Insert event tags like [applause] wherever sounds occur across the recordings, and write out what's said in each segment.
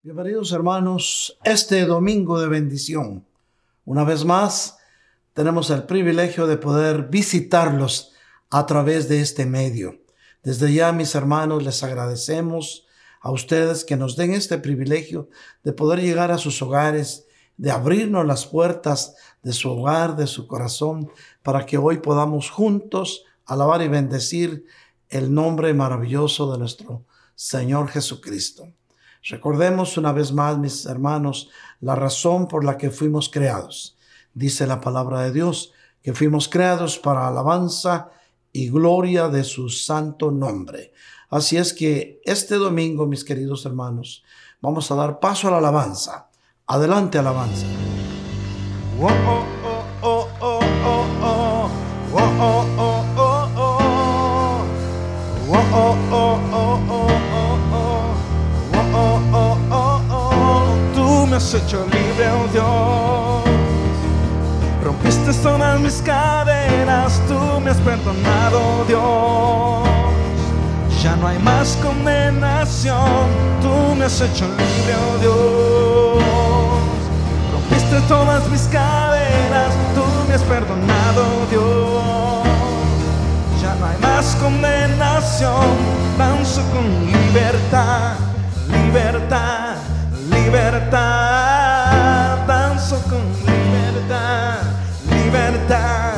Bienvenidos hermanos, este domingo de bendición. Una vez más, tenemos el privilegio de poder visitarlos a través de este medio. Desde ya, mis hermanos, les agradecemos a ustedes que nos den este privilegio de poder llegar a sus hogares, de abrirnos las puertas de su hogar, de su corazón, para que hoy podamos juntos alabar y bendecir el nombre maravilloso de nuestro Señor Jesucristo. Recordemos una vez más, mis hermanos, la razón por la que fuimos creados. Dice la palabra de Dios que fuimos creados para alabanza y gloria de su santo nombre. Así es que este domingo, mis queridos hermanos, vamos a dar paso a la alabanza. Adelante, alabanza. Has hecho libre, oh Dios. Rompiste todas mis cadenas, tú me has perdonado, Dios. Ya no hay más condenación, tú me has hecho libre, oh Dios. Rompiste todas mis cadenas, tú me has perdonado, Dios. Ya no hay más condenación, danzo con libertad, libertad libertad, danzo con libertad, libertad,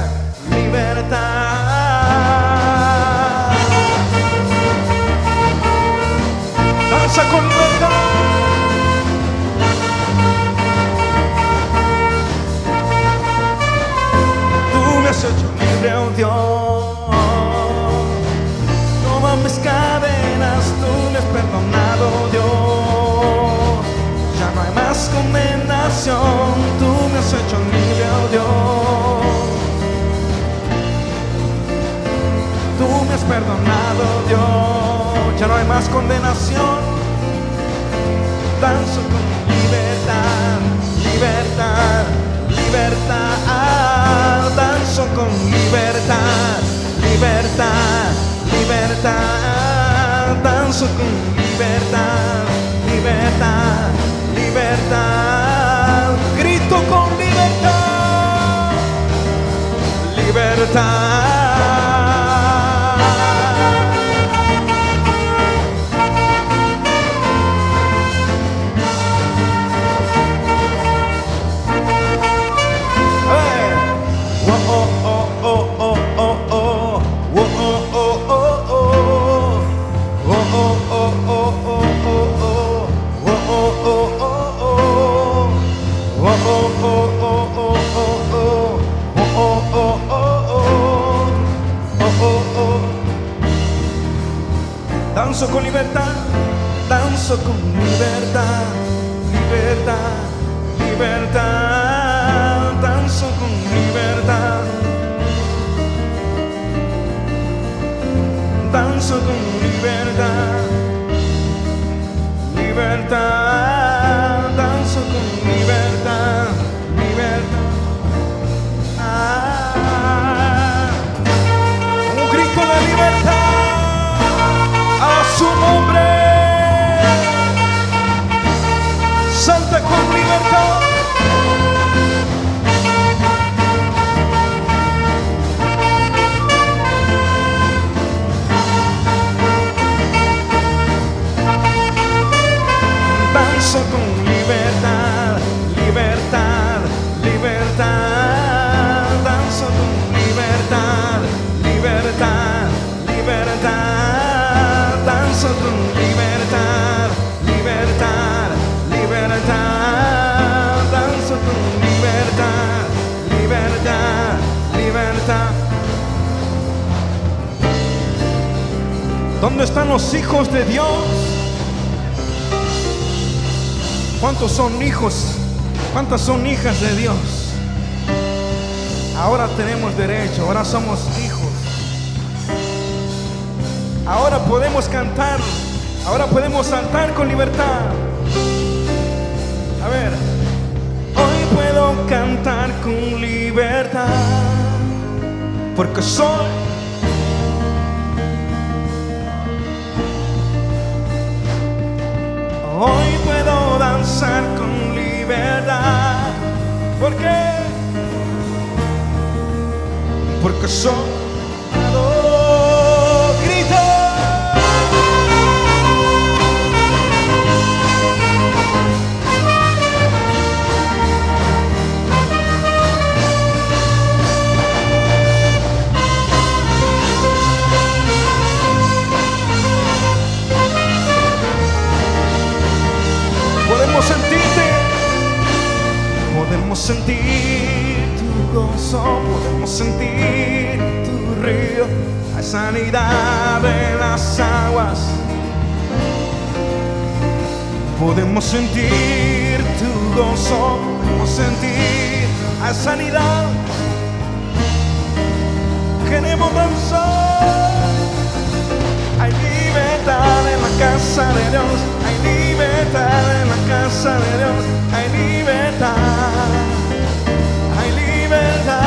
libertad. Danza con libertad. Tú me has hecho libre, oh Dios. Más condenación. Danzo con libertad, libertad, libertad. Danzo con libertad, libertad, libertad. Danzo con libertad, libertad libertad, grito con libertad, libertad. Con libertad, danzo con libertad, libertad, libertad, danzo con libertad, danzo con libertad, libertad, su nombre. Santa con libertad. Danzo con ¿Dónde están los hijos de Dios? ¿Cuántos son hijos? ¿Cuántas son hijas de Dios? Ahora tenemos derecho, ahora somos hijos. Ahora podemos cantar, ahora podemos saltar con libertad. A ver, hoy puedo cantar con libertad, porque soy Hoy puedo danzar con libertad. ¿Por qué? Porque soy podemos sentir tu gozo, podemos sentir tu río, la sanidad de las aguas. Podemos sentir tu gozo, podemos sentir la sanidad. Queremos danzar. Hay libertad en la casa de Dios. Hay libertad en la casa de Dios. Hay libertad. Hay libertad.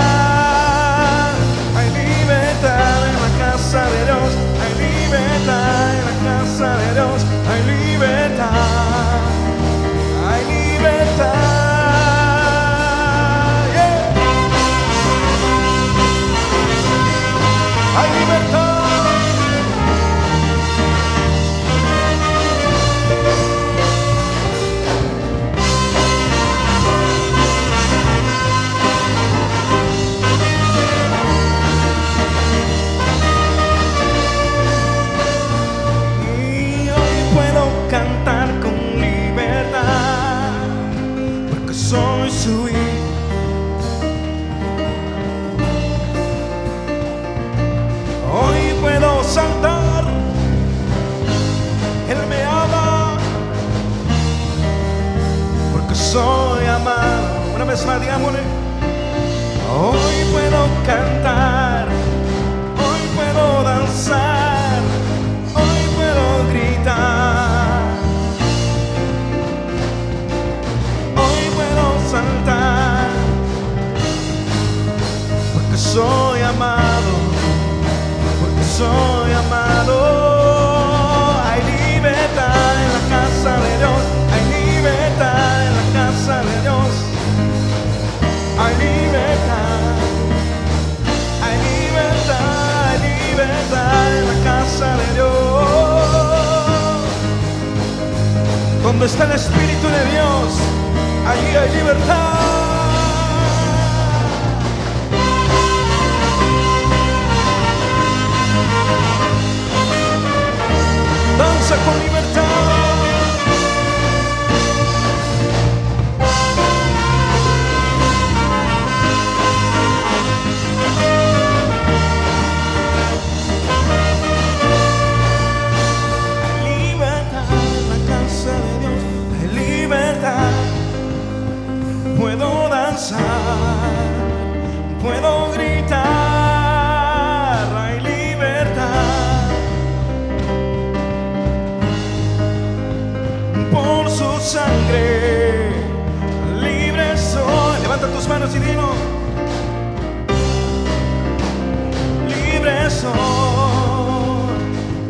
Hay libertad en la casa de Dios. Hay libertad en la casa de Dios. Hay libertad. Hay libertad. Vez. Hoy puedo cantar, hoy puedo danzar, hoy puedo gritar, Donde está el Espíritu de Dios, allí hay libertad. Danza con puedo gritar, hay libertad. Por su sangre, libre soy. Levanta tus manos y dilo. Libre soy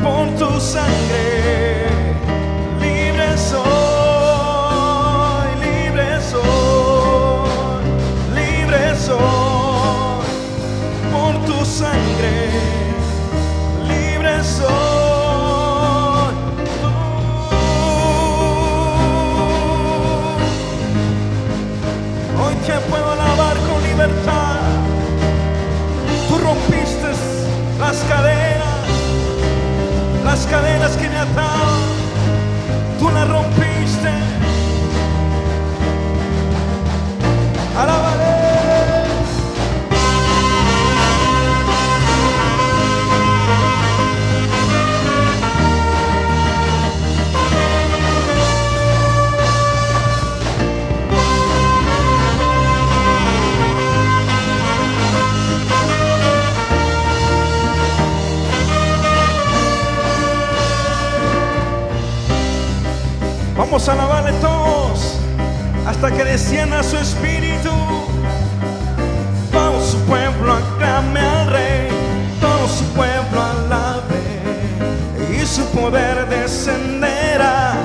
por tu sangre. Cadenas que me ataban. Vamos a alabarle todos hasta que descienda su espíritu. Todo su pueblo aclame al rey, todo su pueblo alabe y su poder descenderá.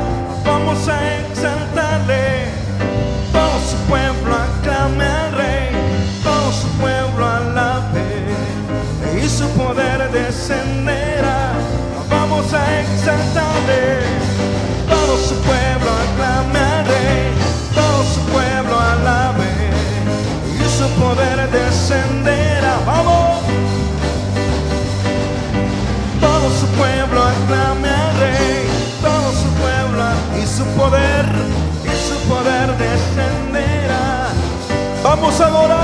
Vamos a exaltarle, todo su pueblo aclame al rey, todo su pueblo alabe y su poder descenderá. Vamos a exaltarle. Todo su pueblo aclame al rey, todo su pueblo alabe y su poder descenderá. Vamos. Todo su pueblo aclame al rey, todo su pueblo y su poder y su poder descenderá. Vamos a adorar.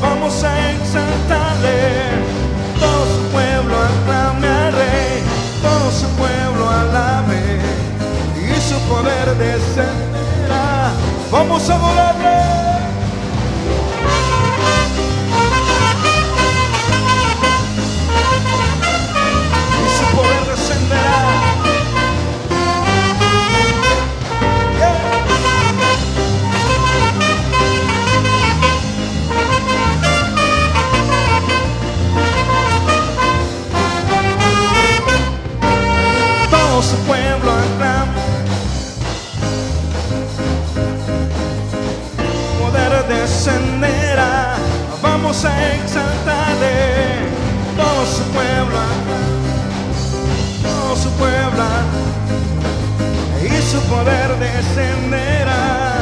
Vamos a exaltarle, todo su pueblo aclame al rey, todo su pueblo alabe y su poder descenderá. Vamos a adorarle. Vamos a exaltarle. Todo su pueblo todo su pueblo y su poder descenderá.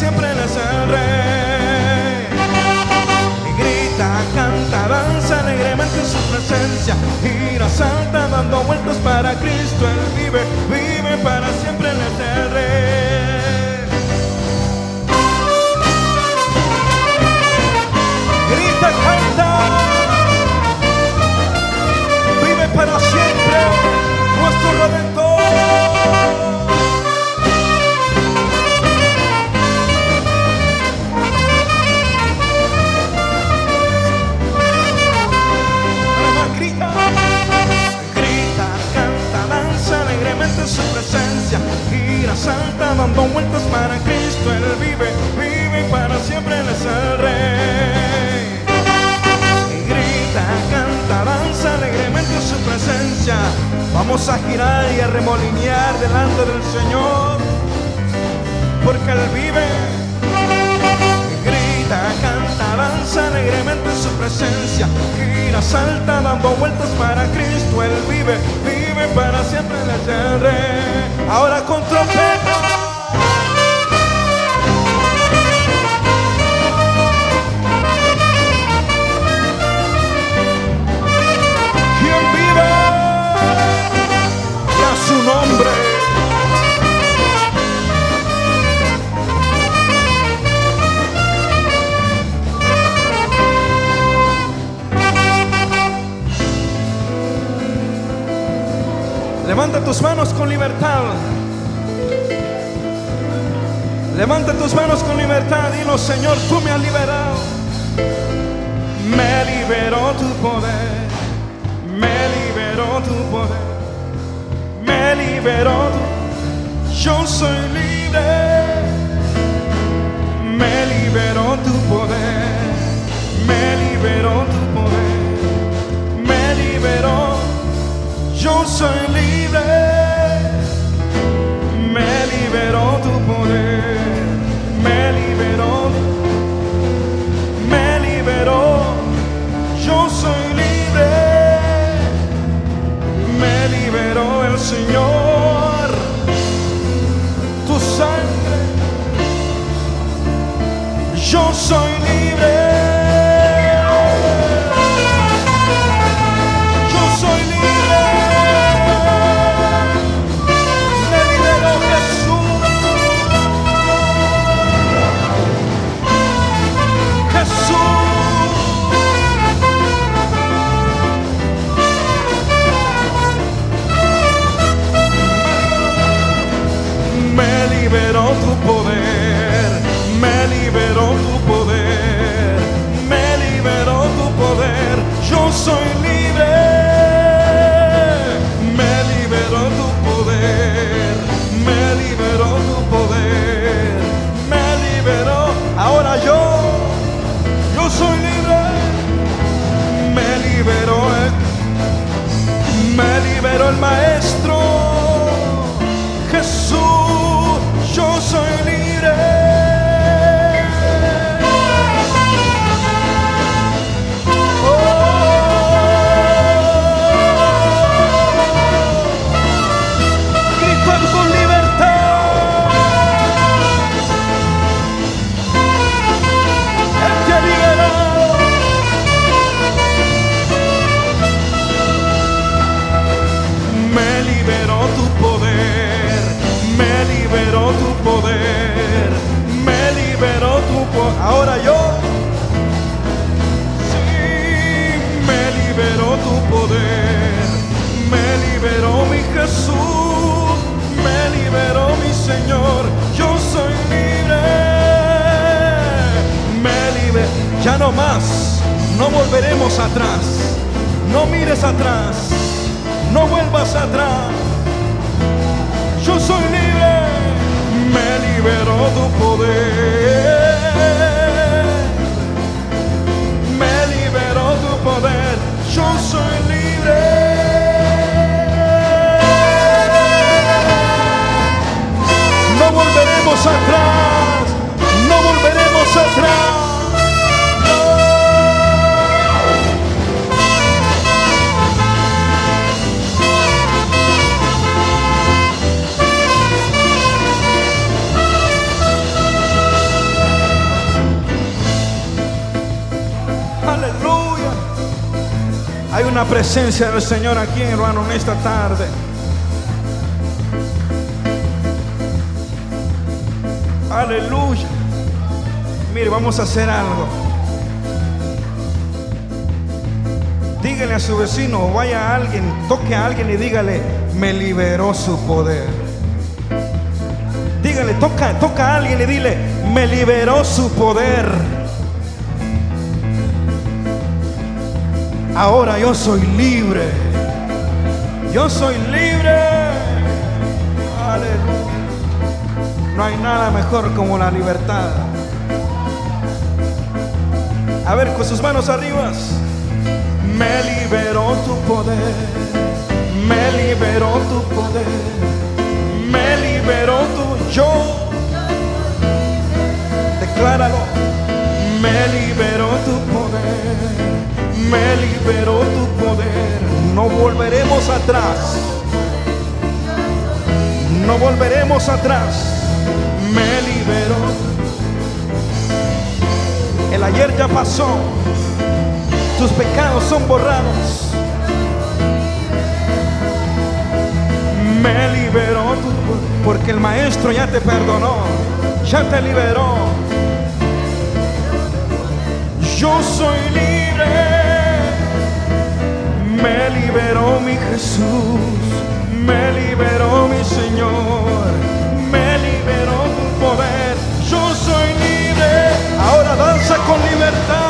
Siempre Él es el Rey. Y grita, canta, danza alegremente en su presencia, gira, salta dando vueltas para Cristo Él vive, vive para siempre es el Rey. Vamos a girar y a remolinear delante del Señor, porque Él vive grita, canta, danza alegremente en su presencia, gira, salta, dando vueltas para Cristo, Él vive, vive para siempre es el Rey. Ahora con trompeta. Tus manos con libertad. Levanta tus manos con libertad. Dilo, Señor, tú me has liberado. Me liberó tu poder. Me liberó tu poder. Me liberó. Yo soy libre. Me liberó tu poder. Me liberó tu Yo soy libre, me liberó tu poder, me liberó, me liberó, yo soy libre, me liberó el Señor, tu sangre, yo soy más, no volveremos atrás, no mires atrás, no vuelvas atrás, yo soy libre, me liberó tu poder. Me liberó tu poder, yo soy libre. No volveremos atrás, una presencia del Señor aquí, hermano, en esta tarde. Aleluya. Mire, vamos a hacer algo. Dígale a su vecino vaya a alguien, toque a alguien y dígale, me liberó su poder. Dígale, toca, toca a alguien y dile, me liberó su poder. Ahora yo soy libre. Yo soy libre. No hay nada mejor como la libertad. A ver, con sus manos arriba. Me liberó tu poder. Me liberó tu poder. Me liberó tu yo. Decláralo. Me liberó tu poder. No volveremos atrás. No volveremos atrás. Me liberó. El ayer ya pasó. Tus pecados son borrados. Me liberó tu poder. Porque el maestro ya te perdonó. Ya te liberó. Yo soy libre me liberó mi Jesús, me liberó mi Señor, me liberó tu poder. Yo soy libre, ahora danza con libertad.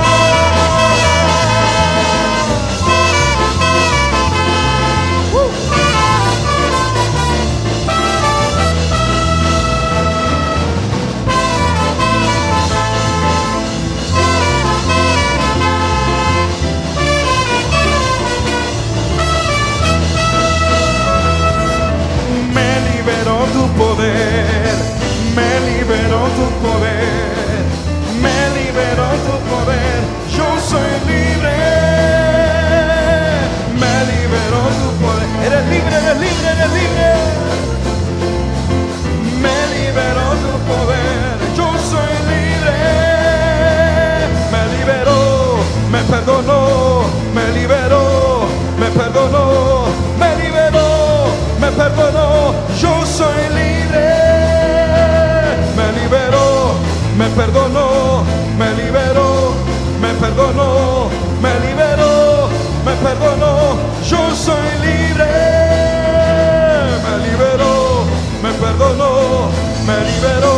Poder, me liberó tu poder, me liberó tu poder, yo soy libre, me liberó tu poder, eres libre, eres libre, eres libre, me liberó tu poder, yo soy libre, me liberó, me perdonó, me liberó, me perdonó, me liberó, me perdonó, yo soy libre, perdonó, me liberó, me perdonó, me liberó, me perdonó, yo soy libre, me liberó, me perdonó, me liberó,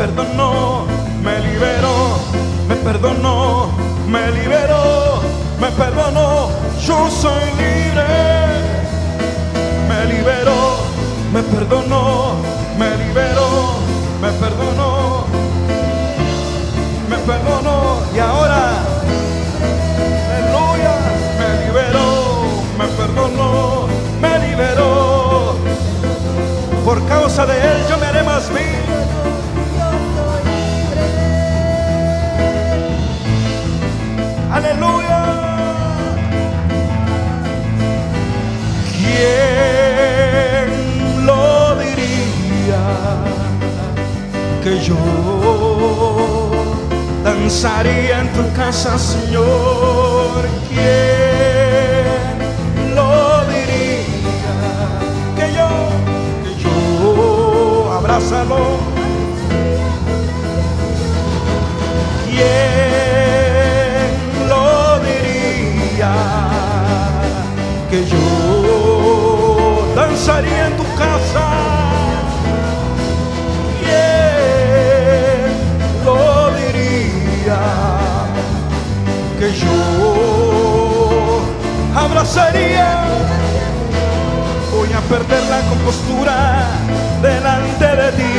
perdonó, me liberó, me perdonó, me liberó, me perdonó. Yo soy libre. Me liberó, me perdonó, me liberó, me perdonó, me perdonó. Y ahora Aleluya, me liberó, me perdonó, me liberó. Por causa de él yo danzaría en tu casa, Señor. ¿Quién lo diría? Que yo, que yo, abrázalo. ¿Quién lo diría? Que yo danzaría en tu casa. Abrazaría. Voy a perder la compostura delante de ti.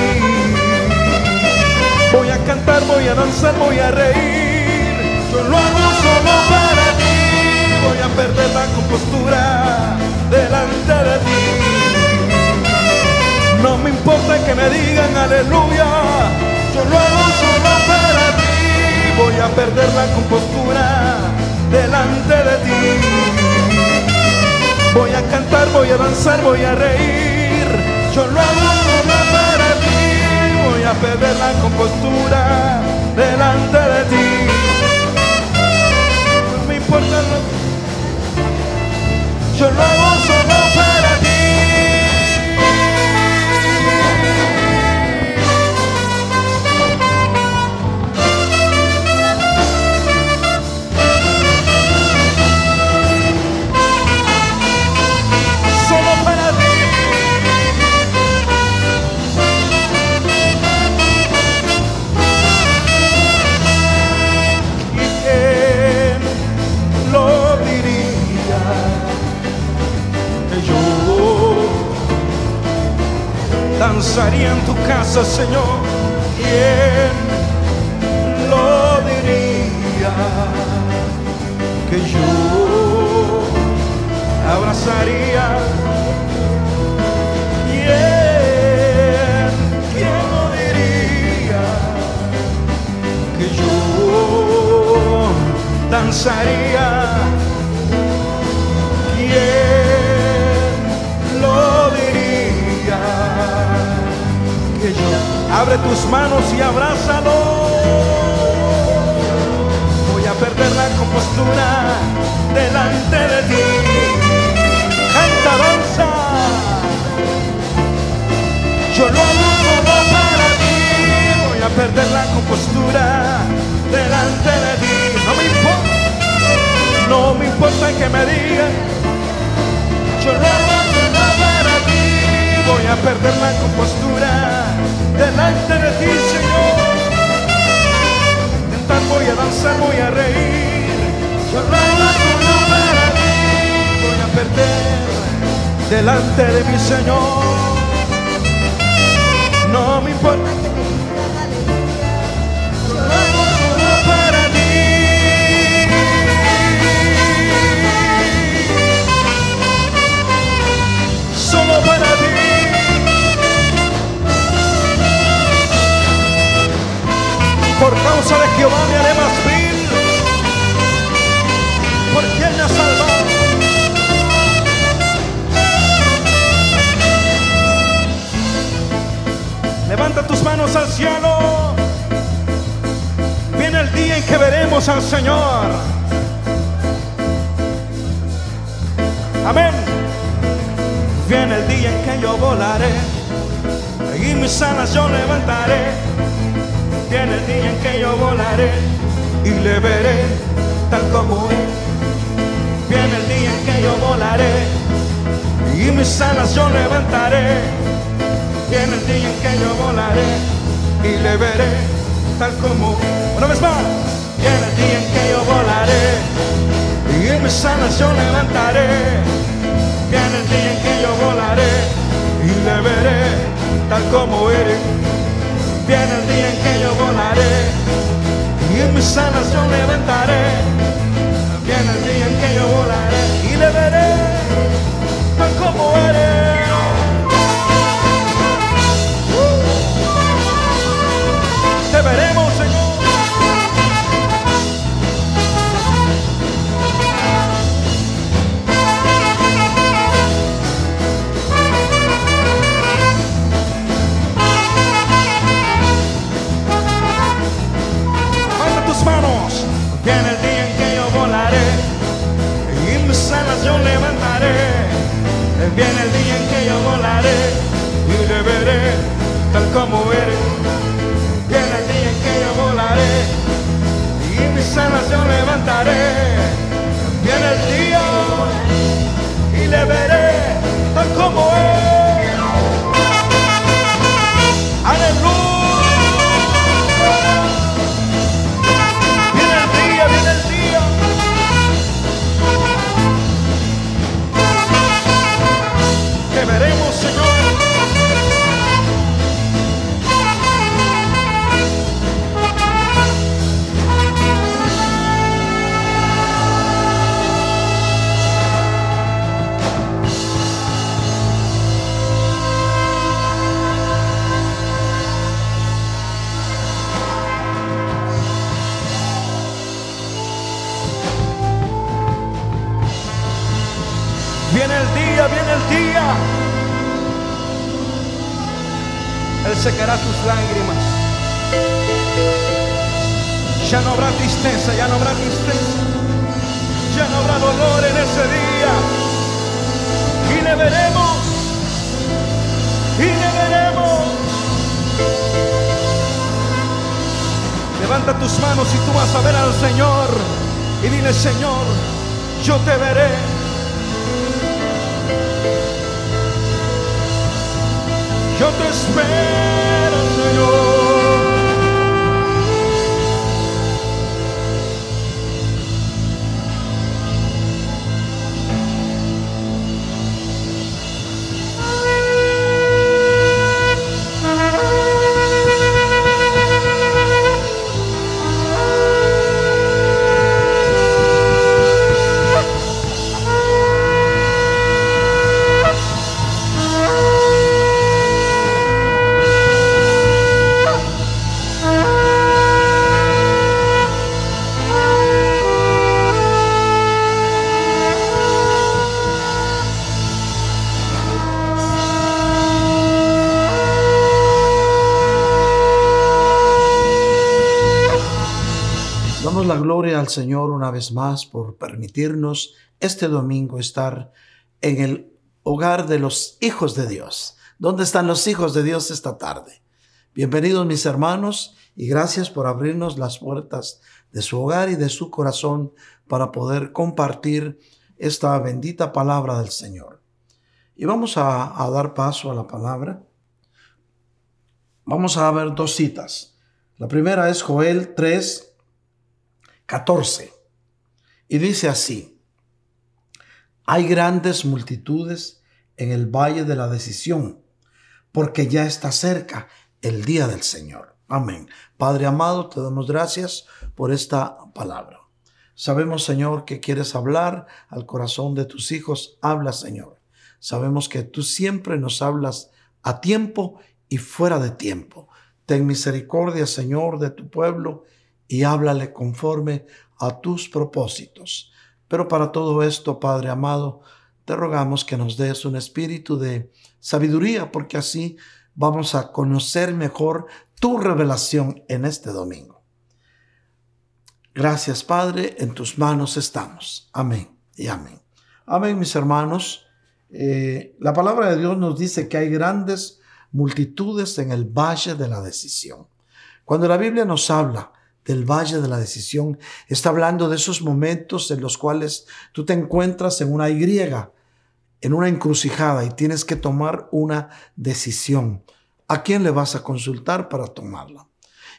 Voy a cantar, voy a danzar, voy a reír. Yo lo hago solo para ti. Voy a perder la compostura delante de ti. No me importa que me digan aleluya. Yo lo hago solo para ti. Voy a perder la compostura delante de ti. Voy a cantar, voy a danzar, voy a reír. Yo lo hago solo para ti. Voy a perder la compostura delante de ti. No me importa lo Yo lo hago solo para danzaría en tu casa, Señor. ¿Quién lo diría? Que yo abrazaría. ¿Quién, quién lo diría? que yo danzaría. ¿Quién lo abre tus manos y abrázalo. Voy a perder la compostura delante de ti. Canta, danza. Yo lo hago solo para ti. Voy a perder la compostura delante de ti. No me importa, no me importa que me digan. Yo lo hago solo para ti. Voy a perder la compostura delante de ti, Señor. Cantar voy a danzar, voy a reír. Lo hago solo para ti. Voy a perder delante de mi Señor. No me importa Por causa de Jehová me haré más vil. Porque Él me ha salvado. Levanta tus manos al cielo. Viene el día en que veremos al Señor. Amén. Viene el día en que yo volaré y mis alas yo levantaré. Viene el día en que yo volaré y le veré tal como es. Viene el día en que yo volaré y mis alas yo levantaré. Viene el día en que yo volaré y le veré tal como una vez más. Viene el día en que yo volaré y mis alas yo levantaré. Viene el día en que yo volaré y le veré tal como eres. Y en mis alas yo levantaré. Viene el día en que yo volaré y le veré tal como eres. Viene el día en que yo volaré y mis alas levantaré. Viene el día y le veré secará tus lágrimas. Ya no habrá tristeza, ya no habrá tristeza. Ya no habrá dolor en ese día. Y le veremos. Y le veremos. Levanta tus manos y tú vas a ver al Señor. Y dile, Señor, yo te veré. Yo te espero, vez más por permitirnos este domingo estar en el hogar de los hijos de Dios. ¿Dónde están los hijos de Dios esta tarde? Bienvenidos mis hermanos y gracias por abrirnos las puertas de su hogar y de su corazón para poder compartir esta bendita palabra del Señor. Y vamos a, a dar paso a la palabra. Vamos a ver dos citas. La primera es Joel 3, 14. Y dice así, hay grandes multitudes en el valle de la decisión, porque ya está cerca el día del Señor. Amén. Padre amado, te damos gracias por esta palabra. Sabemos, Señor, que quieres hablar al corazón de tus hijos. Habla, Señor. Sabemos que tú siempre nos hablas a tiempo y fuera de tiempo. Ten misericordia, Señor, de tu pueblo y háblale conforme a tus propósitos. Pero para todo esto, Padre amado, te rogamos que nos des un espíritu de sabiduría, porque así vamos a conocer mejor tu revelación en este domingo. Gracias, Padre, en tus manos estamos. Amén y amén. Amén, mis hermanos. Eh, la palabra de Dios nos dice que hay grandes multitudes en el valle de la decisión. Cuando la Biblia nos habla del valle de la decisión, está hablando de esos momentos en los cuales tú te encuentras en una Y, en una encrucijada y tienes que tomar una decisión. ¿A quién le vas a consultar para tomarla?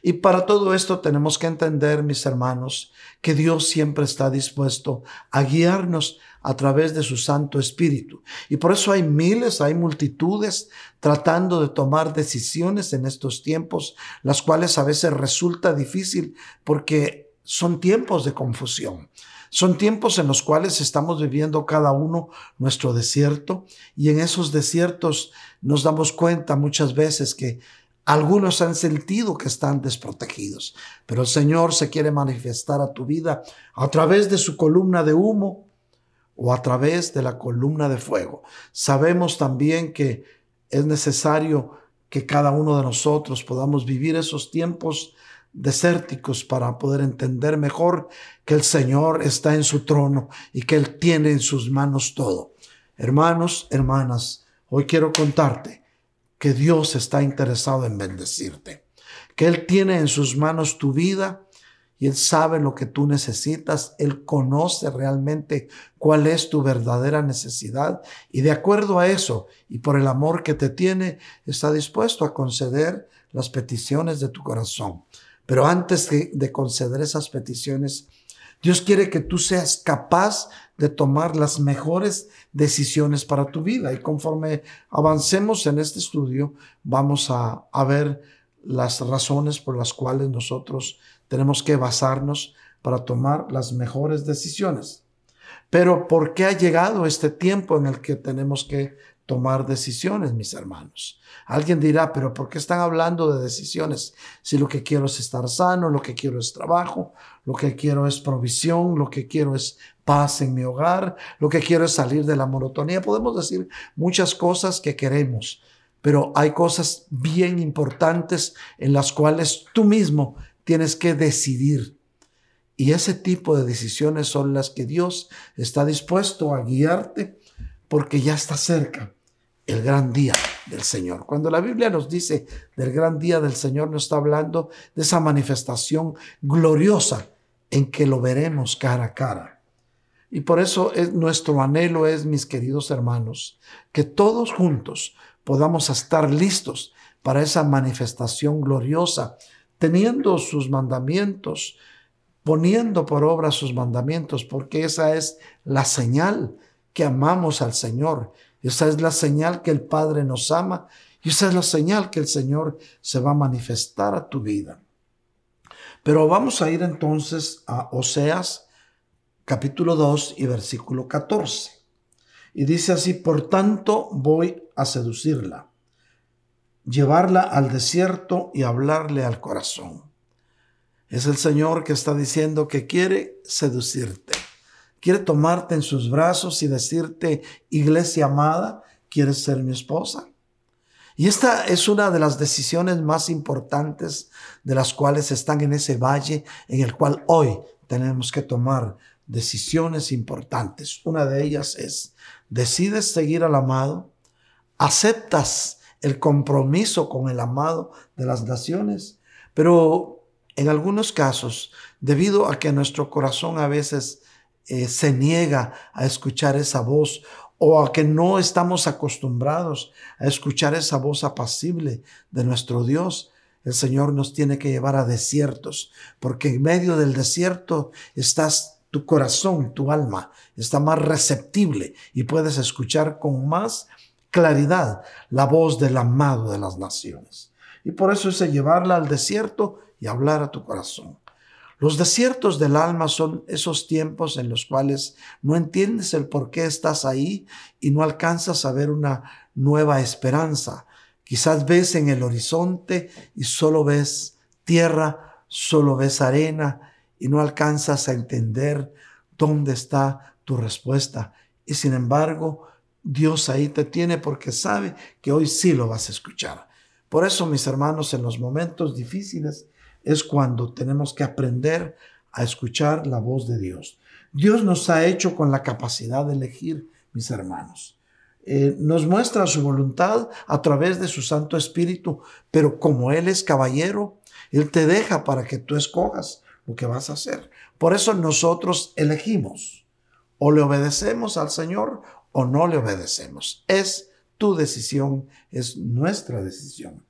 Y para todo esto tenemos que entender, mis hermanos, que Dios siempre está dispuesto a guiarnos a través de su Santo Espíritu. Y por eso hay miles, hay multitudes tratando de tomar decisiones en estos tiempos, las cuales a veces resulta difícil porque son tiempos de confusión. Son tiempos en los cuales estamos viviendo cada uno nuestro desierto y en esos desiertos nos damos cuenta muchas veces que algunos han sentido que están desprotegidos, pero el Señor se quiere manifestar a tu vida a través de su columna de humo o a través de la columna de fuego. Sabemos también que es necesario que cada uno de nosotros podamos vivir esos tiempos desérticos para poder entender mejor que el Señor está en su trono y que Él tiene en sus manos todo. Hermanos, hermanas, hoy quiero contarte que Dios está interesado en bendecirte, que Él tiene en sus manos tu vida y Él sabe lo que tú necesitas, Él conoce realmente cuál es tu verdadera necesidad y de acuerdo a eso y por el amor que te tiene, está dispuesto a conceder las peticiones de tu corazón. Pero antes de, conceder esas peticiones, Dios quiere que tú seas capaz de tomar las mejores decisiones para tu vida. Y conforme avancemos en este estudio, vamos a, ver las razones por las cuales nosotros tenemos que basarnos para tomar las mejores decisiones. Pero ¿por qué ha llegado este tiempo en el que tenemos que tomar decisiones, mis hermanos? Alguien dirá, pero ¿por qué están hablando de decisiones? Si lo que quiero es estar sano, lo que quiero es trabajo, lo que quiero es provisión, lo que quiero es paz en mi hogar, lo que quiero es salir de la monotonía. Podemos decir muchas cosas que queremos, pero hay cosas bien importantes en las cuales tú mismo tienes que decidir. Y ese tipo de decisiones son las que Dios está dispuesto a guiarte porque ya está cerca el gran día del Señor. Cuando la Biblia nos dice del gran día del Señor, nos está hablando de esa manifestación gloriosa en que lo veremos cara a cara. Y por eso es, nuestro anhelo es, mis queridos hermanos, que todos juntos podamos estar listos para esa manifestación gloriosa teniendo sus mandamientos, poniendo por obra sus mandamientos, porque esa es la señal que amamos al Señor. Esa es la señal que el Padre nos ama y esa es la señal que el Señor se va a manifestar a tu vida. Pero vamos a ir entonces a Oseas capítulo 2 y versículo 14. Y dice así, por tanto voy a seducirla llevarla al desierto y hablarle al corazón. Es el Señor que está diciendo que quiere seducirte, quiere tomarte en sus brazos y decirte, iglesia amada, ¿quieres ser mi esposa? Y esta es una de las decisiones más importantes de las cuales están en ese valle en el cual hoy tenemos que tomar decisiones importantes. Una de ellas es, decides seguir al amado, aceptas el compromiso con el amado de las naciones. Pero en algunos casos, debido a que nuestro corazón a veces eh, se niega a escuchar esa voz o a que no estamos acostumbrados a escuchar esa voz apacible de nuestro Dios, el Señor nos tiene que llevar a desiertos, porque en medio del desierto estás tu corazón, tu alma, está más receptible y puedes escuchar con más claridad la voz del amado de las naciones. Y por eso es llevarla al desierto y hablar a tu corazón. Los desiertos del alma son esos tiempos en los cuales no entiendes el por qué estás ahí y no alcanzas a ver una nueva esperanza. Quizás ves en el horizonte y solo ves tierra, solo ves arena y no alcanzas a entender dónde está tu respuesta. Y sin embargo, Dios ahí te tiene porque sabe que hoy sí lo vas a escuchar. Por eso, mis hermanos, en los momentos difíciles es cuando tenemos que aprender a escuchar la voz de Dios. Dios nos ha hecho con la capacidad de elegir, mis hermanos. Eh, nos muestra su voluntad a través de su Santo Espíritu, pero como Él es caballero, Él te deja para que tú escojas lo que vas a hacer. Por eso nosotros elegimos o le obedecemos al Señor o no le obedecemos. Es tu decisión, es nuestra decisión.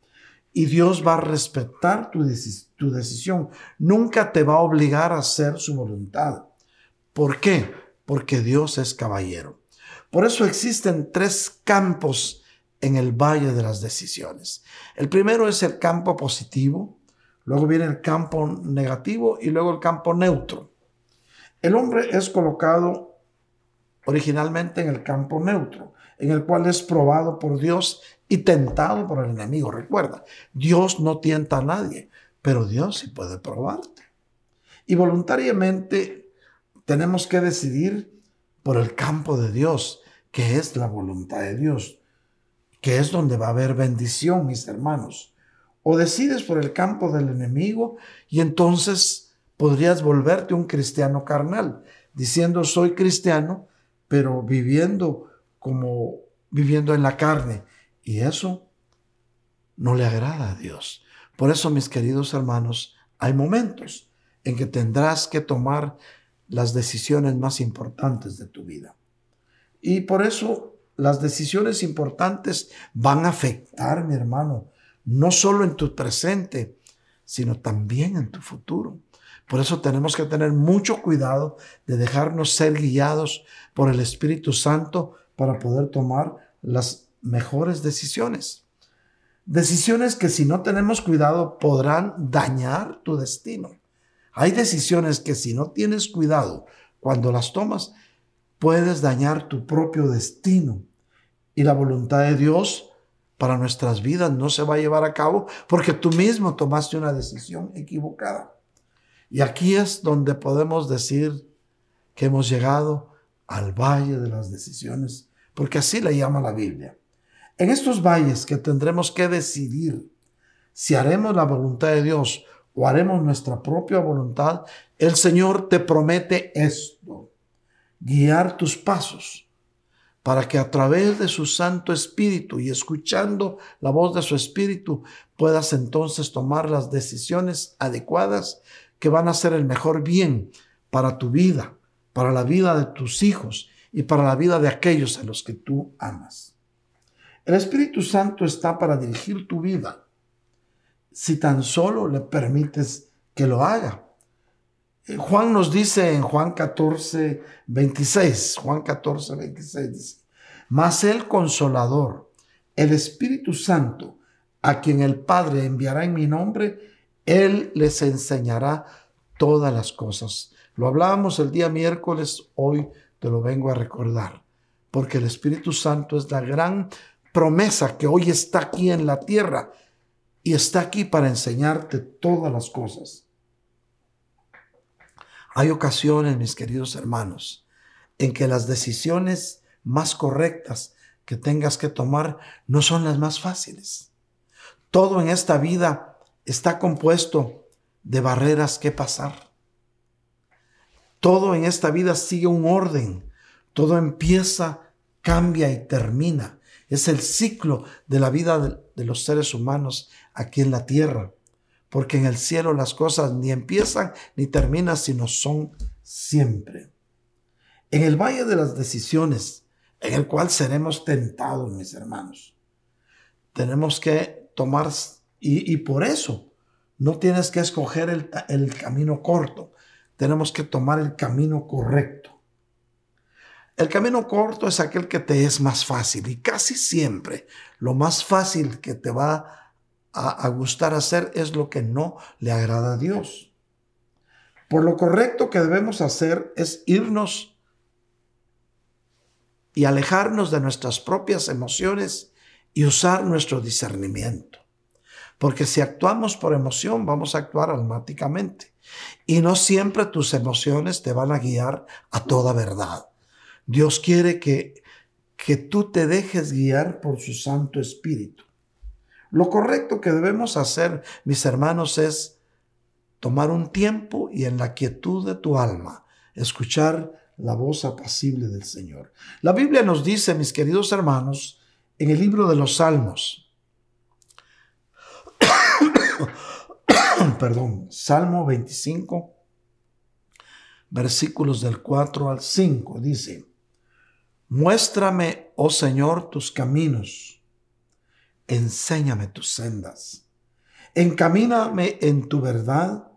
Y Dios va a respetar tu, tu decisión. Nunca te va a obligar a hacer su voluntad. ¿Por qué? Porque Dios es caballero. Por eso existen tres campos en el valle de las decisiones. El primero es el campo positivo, luego viene el campo negativo y luego el campo neutro. El hombre es colocado originalmente en el campo neutro, en el cual es probado por Dios y tentado por el enemigo. Recuerda, Dios no tienta a nadie, pero Dios sí puede probarte. Y voluntariamente tenemos que decidir por el campo de Dios, que es la voluntad de Dios, que es donde va a haber bendición, mis hermanos. O decides por el campo del enemigo y entonces podrías volverte un cristiano carnal, diciendo soy cristiano, pero viviendo como viviendo en la carne. Y eso no le agrada a Dios. Por eso, mis queridos hermanos, hay momentos en que tendrás que tomar las decisiones más importantes de tu vida. Y por eso las decisiones importantes van a afectar, mi hermano, no solo en tu presente, sino también en tu futuro. Por eso tenemos que tener mucho cuidado de dejarnos ser guiados por el Espíritu Santo para poder tomar las mejores decisiones. Decisiones que si no tenemos cuidado podrán dañar tu destino. Hay decisiones que si no tienes cuidado cuando las tomas, puedes dañar tu propio destino. Y la voluntad de Dios para nuestras vidas no se va a llevar a cabo porque tú mismo tomaste una decisión equivocada. Y aquí es donde podemos decir que hemos llegado al valle de las decisiones, porque así le llama la Biblia. En estos valles que tendremos que decidir si haremos la voluntad de Dios o haremos nuestra propia voluntad, el Señor te promete esto, guiar tus pasos para que a través de su Santo Espíritu y escuchando la voz de su Espíritu puedas entonces tomar las decisiones adecuadas que van a ser el mejor bien para tu vida, para la vida de tus hijos y para la vida de aquellos a los que tú amas. El Espíritu Santo está para dirigir tu vida si tan solo le permites que lo haga. Juan nos dice en Juan 14, 26, Juan 14, 26 dice, mas el consolador, el Espíritu Santo, a quien el Padre enviará en mi nombre, Él les enseñará todas las cosas. Lo hablábamos el día miércoles, hoy te lo vengo a recordar, porque el Espíritu Santo es la gran promesa que hoy está aquí en la tierra y está aquí para enseñarte todas las cosas. Hay ocasiones, mis queridos hermanos, en que las decisiones más correctas que tengas que tomar no son las más fáciles. Todo en esta vida está compuesto de barreras que pasar. Todo en esta vida sigue un orden. Todo empieza, cambia y termina. Es el ciclo de la vida de, los seres humanos aquí en la tierra porque en el cielo las cosas ni empiezan ni terminan, sino son siempre. En el valle de las decisiones, en el cual seremos tentados, mis hermanos, tenemos que tomar, y, por eso no tienes que escoger el, camino corto, tenemos que tomar el camino correcto. El camino corto es aquel que te es más fácil y casi siempre lo más fácil que te va gustar hacer es lo que no le agrada a Dios. Por lo correcto que debemos hacer es irnos y alejarnos de nuestras propias emociones y usar nuestro discernimiento. Porque si actuamos por emoción, vamos a actuar automáticamente. Y no siempre tus emociones te van a guiar a toda verdad. Dios quiere que, que tú te dejes guiar por su Santo Espíritu. Lo correcto que debemos hacer, mis hermanos, es tomar un tiempo y en la quietud de tu alma escuchar la voz apacible del Señor. La Biblia nos dice, mis queridos hermanos, en el libro de los Salmos, [coughs] perdón, Salmo 25, versículos del 4 al 5, dice, Muéstrame, oh Señor, tus caminos enséñame tus sendas. Encamíname en tu verdad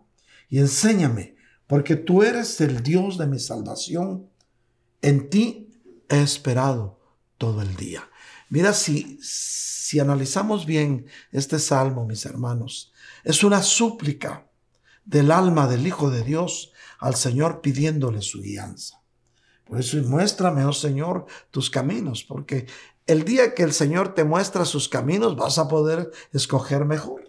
y enséñame, porque tú eres el Dios de mi salvación. En ti he esperado todo el día. Mira, si, si analizamos bien este salmo, mis hermanos, es una súplica del alma del Hijo de Dios al Señor pidiéndole su guianza. Por eso muéstrame, oh Señor, tus caminos, porque el día que el Señor te muestra sus caminos, vas a poder escoger mejor.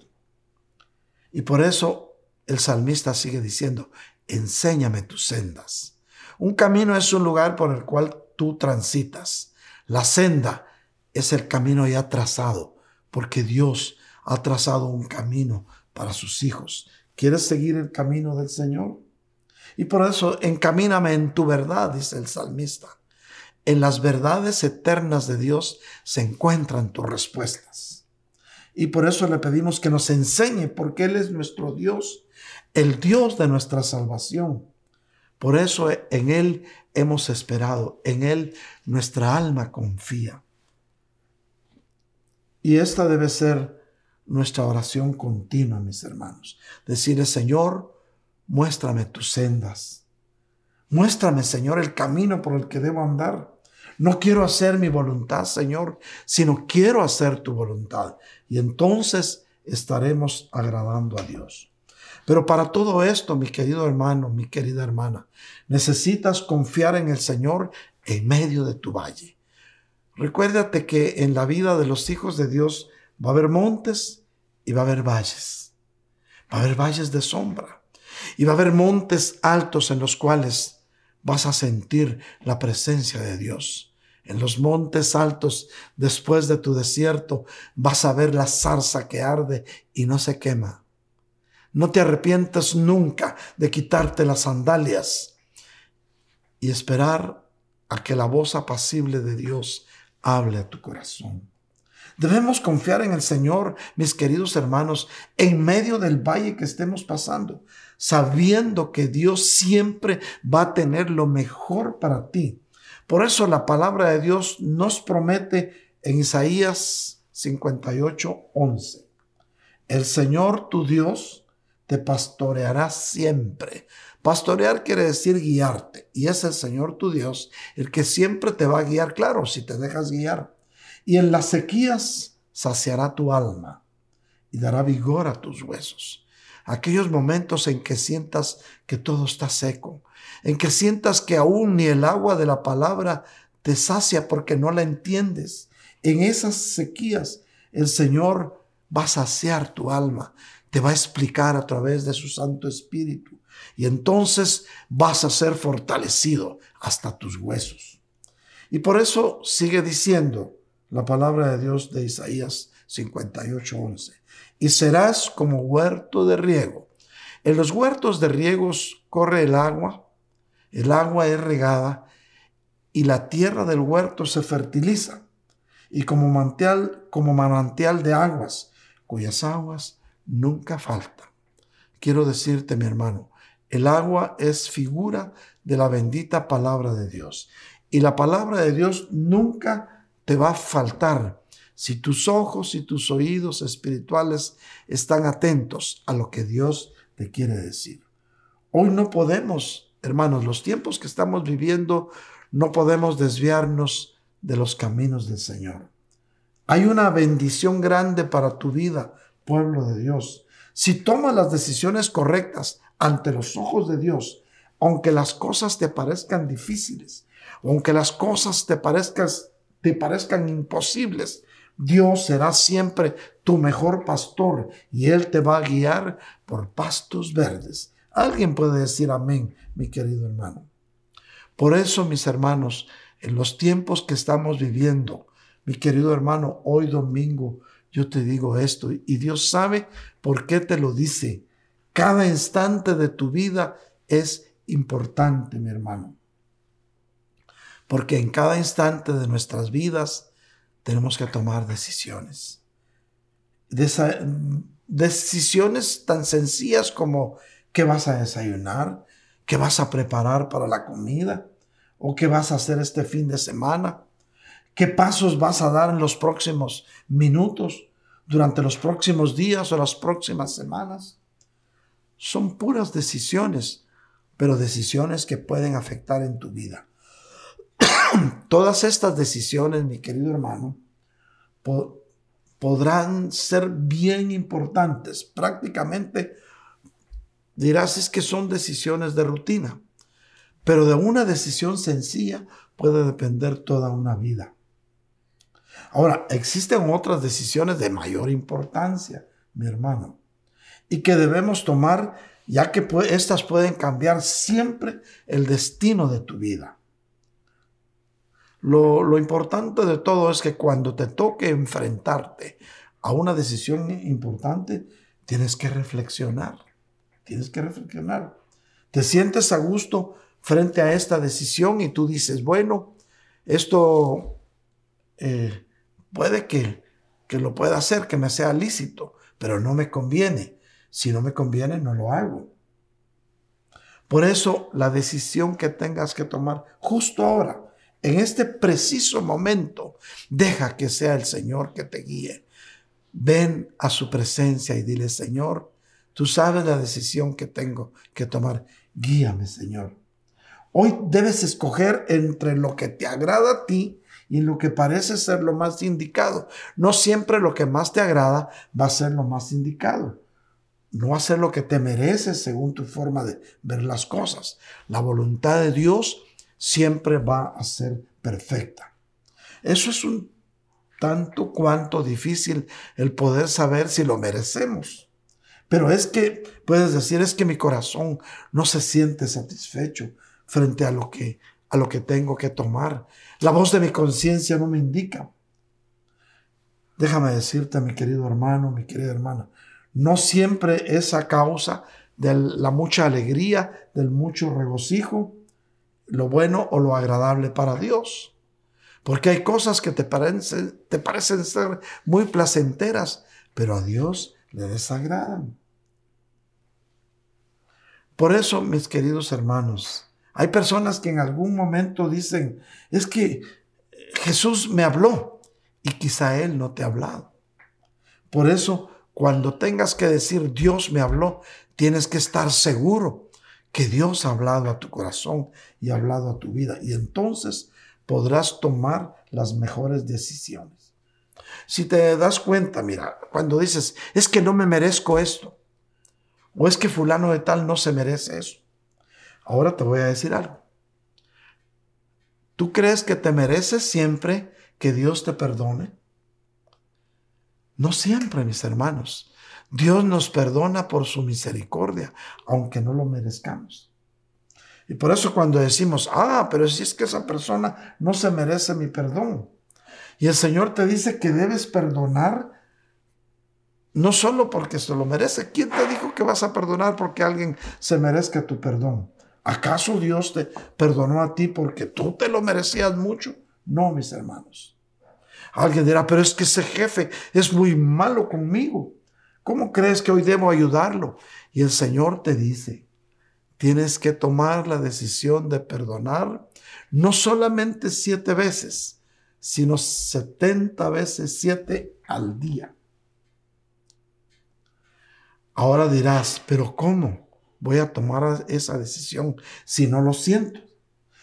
Y por eso el salmista sigue diciendo, enséñame tus sendas. Un camino es un lugar por el cual tú transitas. La senda es el camino ya trazado, porque Dios ha trazado un camino para sus hijos. ¿Quieres seguir el camino del Señor? Y por eso, encamíname en tu verdad, dice el salmista. En las verdades eternas de Dios se encuentran tus respuestas. Y por eso le pedimos que nos enseñe, porque Él es nuestro Dios, el Dios de nuestra salvación. Por eso en Él hemos esperado, en Él nuestra alma confía. Y esta debe ser nuestra oración continua, mis hermanos. Decirle, Señor, muéstrame tus sendas. Muéstrame, Señor, el camino por el que debo andar. No quiero hacer mi voluntad, Señor, sino quiero hacer tu voluntad. Y entonces estaremos agradando a Dios. Pero para todo esto, mi querido hermano, mi querida hermana, necesitas confiar en el Señor en medio de tu valle. Recuérdate que en la vida de los hijos de Dios va a haber montes y va a haber valles. Va a haber valles de sombra y va a haber montes altos en los cuales vas a sentir la presencia de Dios. En los montes altos, después de tu desierto, vas a ver la zarza que arde y no se quema. No te arrepientes nunca de quitarte las sandalias y esperar a que la voz apacible de Dios hable a tu corazón. Debemos confiar en el Señor, mis queridos hermanos, en medio del valle que estemos pasando, sabiendo que Dios siempre va a tener lo mejor para ti. Por eso la palabra de Dios nos promete en Isaías 58, 11. El Señor tu Dios te pastoreará siempre. Pastorear quiere decir guiarte. Y es el Señor tu Dios el que siempre te va a guiar, claro, si te dejas guiar. Y en las sequías saciará tu alma y dará vigor a tus huesos. Aquellos momentos en que sientas que todo está seco, en que sientas que aún ni el agua de la palabra te sacia porque no la entiendes. En esas sequías el Señor va a saciar tu alma, te va a explicar a través de su Santo Espíritu. Y entonces vas a ser fortalecido hasta tus huesos. Y por eso sigue diciendo la palabra de Dios de Isaías 58:11. Y serás como huerto de riego. En los huertos de riegos corre el agua, el agua es regada y la tierra del huerto se fertiliza. Y como manantial, como manantial de aguas, cuyas aguas nunca falta. Quiero decirte, mi hermano, el agua es figura de la bendita palabra de Dios. Y la palabra de Dios nunca te va a faltar si tus ojos y tus oídos espirituales están atentos a lo que Dios te quiere decir. Hoy no podemos, hermanos, los tiempos que estamos viviendo, no podemos desviarnos de los caminos del Señor. Hay una bendición grande para tu vida pueblo de Dios, si tomas las decisiones correctas ante los ojos de Dios, aunque las cosas te parezcan difíciles, aunque las cosas te, te parezcan imposibles, Dios será siempre tu mejor pastor y Él te va a guiar por pastos verdes. Alguien puede decir amén, mi querido hermano. Por eso, mis hermanos, en los tiempos que estamos viviendo, mi querido hermano, hoy domingo yo te digo esto y Dios sabe por qué te lo dice. Cada instante de tu vida es importante, mi hermano. Porque en cada instante de nuestras vidas tenemos que tomar decisiones. decisiones tan sencillas como qué vas a desayunar, qué vas a preparar para la comida o qué vas a hacer este fin de semana, qué pasos vas a dar en los próximos minutos durante los próximos días o las próximas semanas. Son puras decisiones, pero decisiones que pueden afectar en tu vida. [coughs] Todas estas decisiones, mi querido hermano, podrán ser bien importantes. Prácticamente dirás es que son decisiones de rutina, pero de una decisión sencilla puede depender toda una vida. Ahora, existen otras decisiones de mayor importancia, mi hermano, y que debemos tomar ya que estas pueden cambiar siempre el destino de tu vida. Lo, lo importante de todo es que cuando te toque enfrentarte a una decisión importante, tienes que reflexionar. Tienes que reflexionar. Te sientes a gusto frente a esta decisión y tú dices, bueno, esto eh, puede que, que lo pueda hacer, que me sea lícito, pero no me conviene. Si no me conviene, no lo hago. Por eso la decisión que tengas que tomar justo ahora, en este preciso momento, deja que sea el Señor que te guíe. Ven a su presencia y dile, Señor, tú sabes la decisión que tengo que tomar. Guíame, Señor. Hoy debes escoger entre lo que te agrada a ti y lo que parece ser lo más indicado. No siempre lo que más te agrada va a ser lo más indicado. No ser lo que te mereces según tu forma de ver las cosas. La voluntad de Dios siempre va a ser perfecta. Eso es un tanto cuanto difícil el poder saber si lo merecemos. Pero es que, puedes decir, es que mi corazón no se siente satisfecho frente a lo que, a lo que tengo que tomar. La voz de mi conciencia no me indica. Déjame decirte, mi querido hermano, mi querida hermana, no siempre es a causa de la mucha alegría, del mucho regocijo, lo bueno o lo agradable para Dios. Porque hay cosas que te parecen, te parecen ser muy placenteras, pero a Dios le desagradan. Por eso, mis queridos hermanos, hay personas que en algún momento dicen, es que Jesús me habló y quizá Él no te ha hablado. Por eso, cuando tengas que decir Dios me habló, tienes que estar seguro que Dios ha hablado a tu corazón y ha hablado a tu vida. Y entonces podrás tomar las mejores decisiones. Si te das cuenta, mira, cuando dices, es que no me merezco esto, o es que fulano de tal no se merece eso, Ahora te voy a decir algo. ¿Tú crees que te mereces siempre que Dios te perdone? No siempre, mis hermanos. Dios nos perdona por su misericordia, aunque no lo merezcamos. Y por eso cuando decimos, ah, pero si es que esa persona no se merece mi perdón. Y el Señor te dice que debes perdonar no solo porque se lo merece. ¿Quién te dijo que vas a perdonar porque alguien se merezca tu perdón? ¿Acaso Dios te perdonó a ti porque tú te lo merecías mucho? No, mis hermanos. Alguien dirá, pero es que ese jefe es muy malo conmigo. ¿Cómo crees que hoy debo ayudarlo? Y el Señor te dice, tienes que tomar la decisión de perdonar no solamente siete veces, sino setenta veces siete al día. Ahora dirás, pero ¿cómo? voy a tomar esa decisión si no lo siento?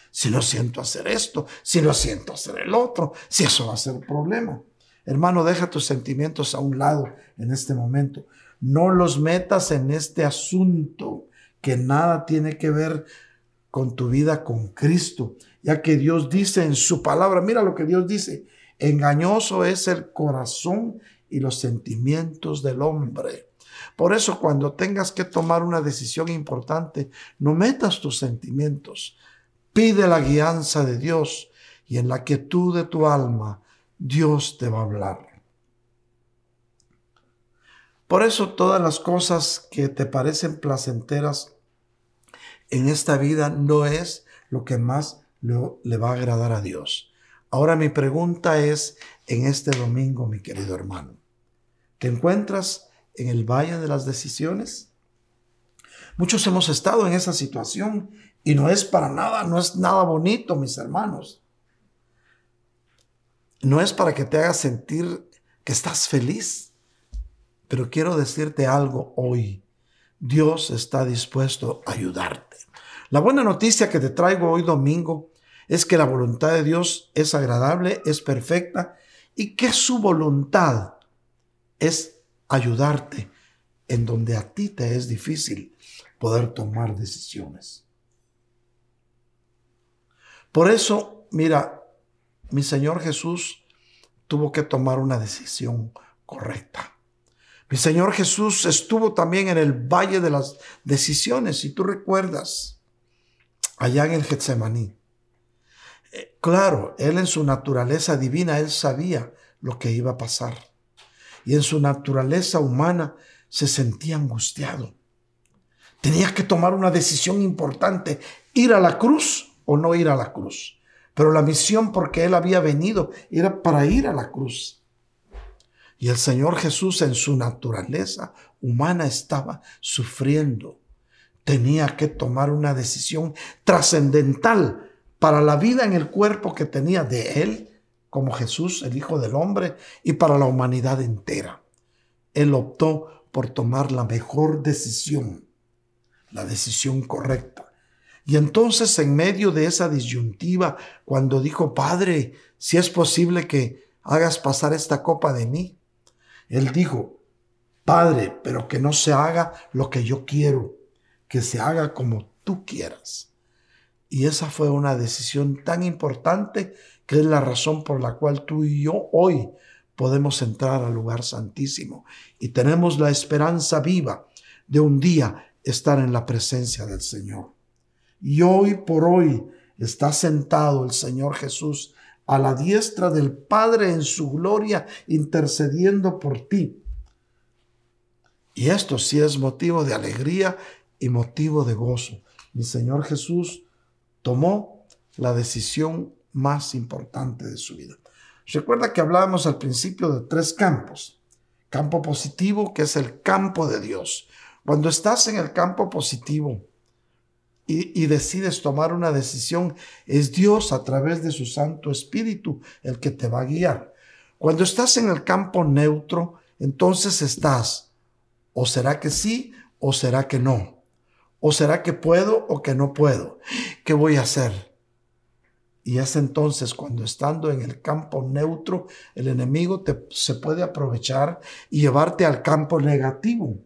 Si no siento hacer esto, si no siento hacer el otro, si eso va a ser problema. Hermano, deja tus sentimientos a un lado en este momento. No los metas en este asunto que nada tiene que ver con tu vida con Cristo, ya que Dios dice en su palabra, mira lo que Dios dice, engañoso es el corazón y los sentimientos del hombre. Por eso cuando tengas que tomar una decisión importante, no metas tus sentimientos. Pide la guianza de Dios y en la quietud de tu alma Dios te va a hablar. Por eso todas las cosas que te parecen placenteras en esta vida no es lo que más le va a agradar a Dios. Ahora mi pregunta es en este domingo, mi querido hermano, ¿te encuentras en el valle de las decisiones. Muchos hemos estado en esa situación y no es para nada, no es nada bonito, mis hermanos. No es para que te hagas sentir que estás feliz, pero quiero decirte algo hoy. Dios está dispuesto a ayudarte. La buena noticia que te traigo hoy domingo es que la voluntad de Dios es agradable, es perfecta y que su voluntad es ayudarte en donde a ti te es difícil poder tomar decisiones. Por eso, mira, mi Señor Jesús tuvo que tomar una decisión correcta. Mi Señor Jesús estuvo también en el valle de las decisiones, si tú recuerdas, allá en el Getsemaní. Claro, Él en su naturaleza divina, Él sabía lo que iba a pasar. y en su naturaleza humana se sentía angustiado. Tenía que tomar una decisión importante, ir a la cruz o no ir a la cruz. Pero la misión porque él había venido era para ir a la cruz. Y el Señor Jesús en su naturaleza humana estaba sufriendo. Tenía que tomar una decisión trascendental para la vida en el cuerpo que tenía de él como Jesús, el Hijo del Hombre, y para la humanidad entera. Él optó por tomar la mejor decisión, la decisión correcta. Y entonces en medio de esa disyuntiva, cuando dijo, Padre, si es posible que hagas pasar esta copa de mí, él dijo, Padre, pero que no se haga lo que yo quiero, que se haga como tú quieras. Y esa fue una decisión tan importante que es la razón por la cual tú y yo hoy podemos entrar al lugar santísimo y tenemos la esperanza viva de un día estar en la presencia del Señor. Y hoy por hoy está sentado el Señor Jesús a la diestra del Padre en su gloria, intercediendo por ti. Y esto sí es motivo de alegría y motivo de gozo. Mi Señor Jesús tomó la decisión más importante de su vida. Recuerda que hablábamos al principio de tres campos. Campo positivo, que es el campo de Dios. Cuando estás en el campo positivo, y, decides tomar una decisión, es Dios a través de su Santo Espíritu el que te va a guiar. Cuando estás en el campo neutro, entonces estás, o será que sí, o será que no, o será que puedo o que no puedo. ¿Qué voy a hacer? Y es entonces cuando estando en el campo neutro, el enemigo te, se puede aprovechar y llevarte al campo negativo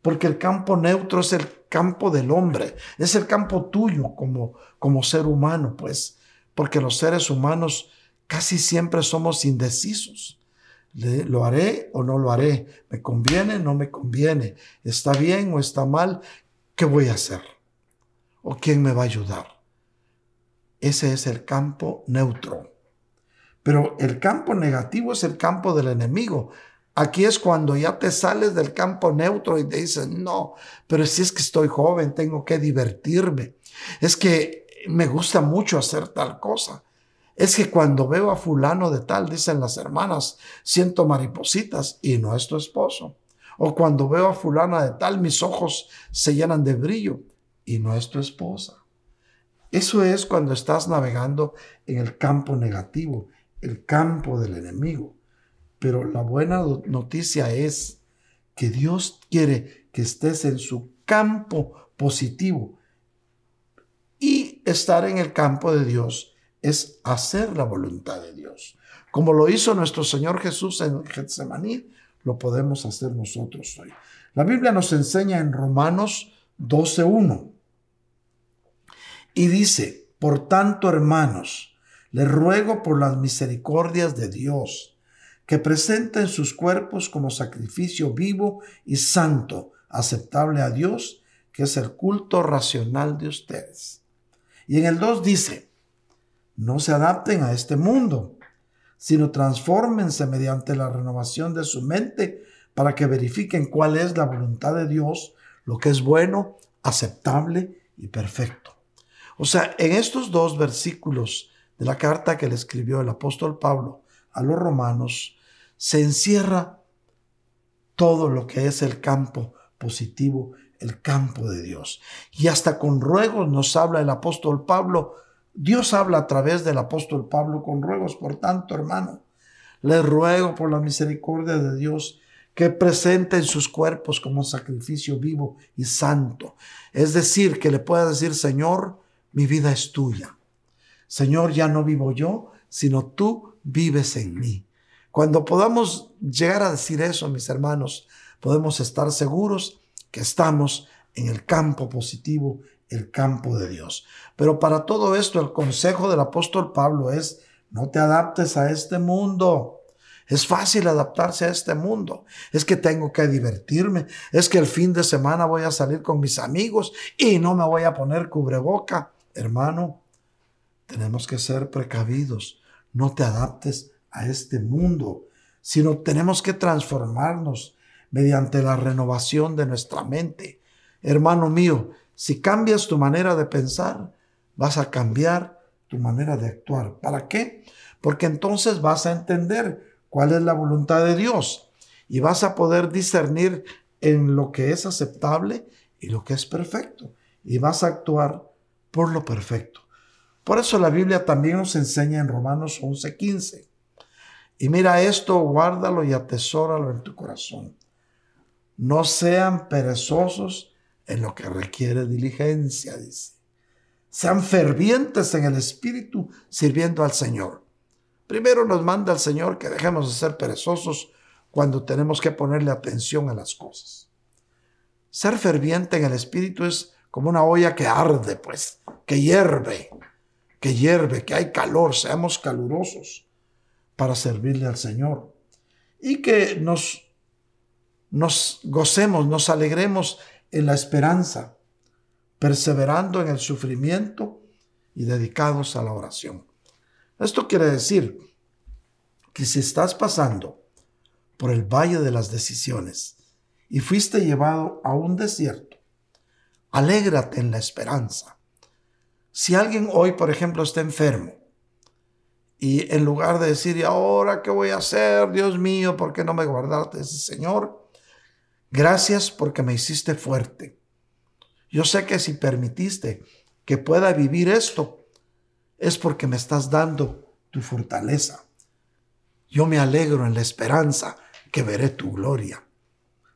porque el campo neutro es el campo del hombre, es el campo tuyo como, como ser humano, pues, porque los seres humanos casi siempre somos indecisos. ¿Lo haré o no lo haré? ¿Me conviene o no me conviene? ¿Está bien o está mal? ¿Qué voy a hacer? ¿O quién me va a ayudar? Ese es el campo neutro. Pero el campo negativo es el campo del enemigo. Aquí es cuando ya te sales del campo neutro y te dices, no, pero si es que estoy joven, tengo que divertirme. Es que me gusta mucho hacer tal cosa. Es que cuando veo a fulano de tal, dicen las hermanas, siento maripositas y no es tu esposo. O cuando veo a fulana de tal, mis ojos se llenan de brillo y no es tu esposa. Eso es cuando estás navegando en el campo negativo, el campo del enemigo. Pero la buena noticia es que Dios quiere que estés en su campo positivo. Y estar en el campo de Dios es hacer la voluntad de Dios. Como lo hizo nuestro Señor Jesús en Getsemaní, lo podemos hacer nosotros hoy. La Biblia nos enseña en Romanos 12.1 y dice, por tanto, hermanos, les ruego por las misericordias de Dios, que presenten sus cuerpos como sacrificio vivo y santo, aceptable a Dios, que es el culto racional de ustedes. Y en el 2 dice, no se adapten a este mundo, sino transfórmense mediante la renovación de su mente para que verifiquen cuál es la voluntad de Dios, lo que es bueno, aceptable y perfecto. O sea, en estos dos versículos de la carta que le escribió el apóstol Pablo a los romanos, se encierra todo lo que es el campo positivo, el campo de Dios. Y hasta con ruegos nos habla el apóstol Pablo. Dios habla a través del apóstol Pablo con ruegos. Por tanto, hermano, le ruego por la misericordia de Dios que presenten sus cuerpos como sacrificio vivo y santo. Es decir, que le pueda decir, Señor, mi vida es tuya. Señor, ya no vivo yo, sino tú vives en mí. Cuando podamos llegar a decir eso, mis hermanos, podemos estar seguros que estamos en el campo positivo, el campo de Dios. Pero para todo esto, el consejo del apóstol Pablo es, no te adaptes a este mundo. Es fácil adaptarse a este mundo. Es que tengo que divertirme. Es que el fin de semana voy a salir con mis amigos y no me voy a poner cubreboca. Hermano, tenemos que ser precavidos. No te adaptes a este mundo. sino tenemos que transformarnos mediante la renovación de nuestra mente. Hermano mío, si cambias tu manera de pensar, vas a cambiar tu manera de actuar. ¿Para qué? Porque entonces vas a entender cuál es la voluntad de Dios y vas a poder discernir en lo que es aceptable y lo que es perfecto. Y vas a actuar por lo perfecto. Por eso la Biblia también nos enseña en Romanos 11:15. Y mira esto, guárdalo y atesóralo en tu corazón. No sean perezosos en lo que requiere diligencia, dice. Sean fervientes en el Espíritu sirviendo al Señor. Primero nos manda el Señor que dejemos de ser perezosos cuando tenemos que ponerle atención a las cosas. Ser ferviente en el Espíritu es como una olla que arde, pues, que hierve, que hierve, que hay calor, seamos calurosos para servirle al Señor. Y que nos nos gocemos, nos alegremos en la esperanza, perseverando en el sufrimiento y dedicados a la oración. Esto quiere decir que si estás pasando por el valle de las decisiones y fuiste llevado a un desierto, alégrate en la esperanza. Si alguien hoy, por ejemplo, está enfermo y en lugar de decir, ¿y ahora qué voy a hacer? Dios mío, ¿por qué no me guardaste ese Señor? Gracias porque me hiciste fuerte. Yo sé que si permitiste que pueda vivir esto, es porque me estás dando tu fortaleza. Yo me alegro en la esperanza que veré tu gloria.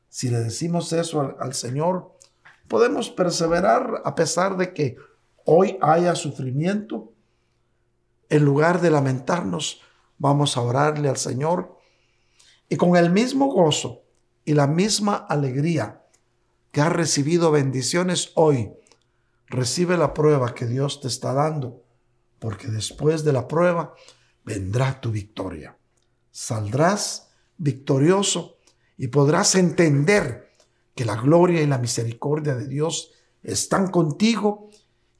Si le decimos eso al, Señor, podemos perseverar a pesar de que hoy haya sufrimiento. En lugar de lamentarnos, vamos a orarle al Señor y con el mismo gozo y la misma alegría que has recibido bendiciones hoy, recibe la prueba que Dios te está dando, porque después de la prueba vendrá tu victoria. Saldrás victorioso y podrás entender que la gloria y la misericordia de Dios están contigo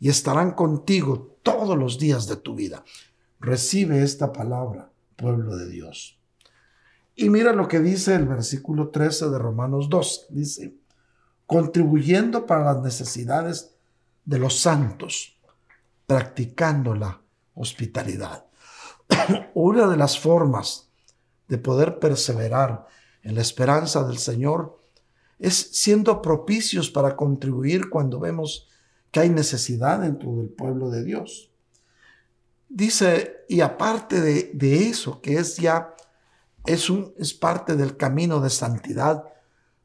y estarán contigo todos los días de tu vida. Recibe esta palabra, pueblo de Dios. Y mira lo que dice el versículo 13 de Romanos 2. Dice, contribuyendo para las necesidades de los santos, practicando la hospitalidad. [coughs] Una de las formas de poder perseverar en la esperanza del Señor es siendo propicios para contribuir cuando vemos que hay necesidad dentro del pueblo de Dios. Dice, y aparte de, de eso, que es ya es, un, es parte del camino de santidad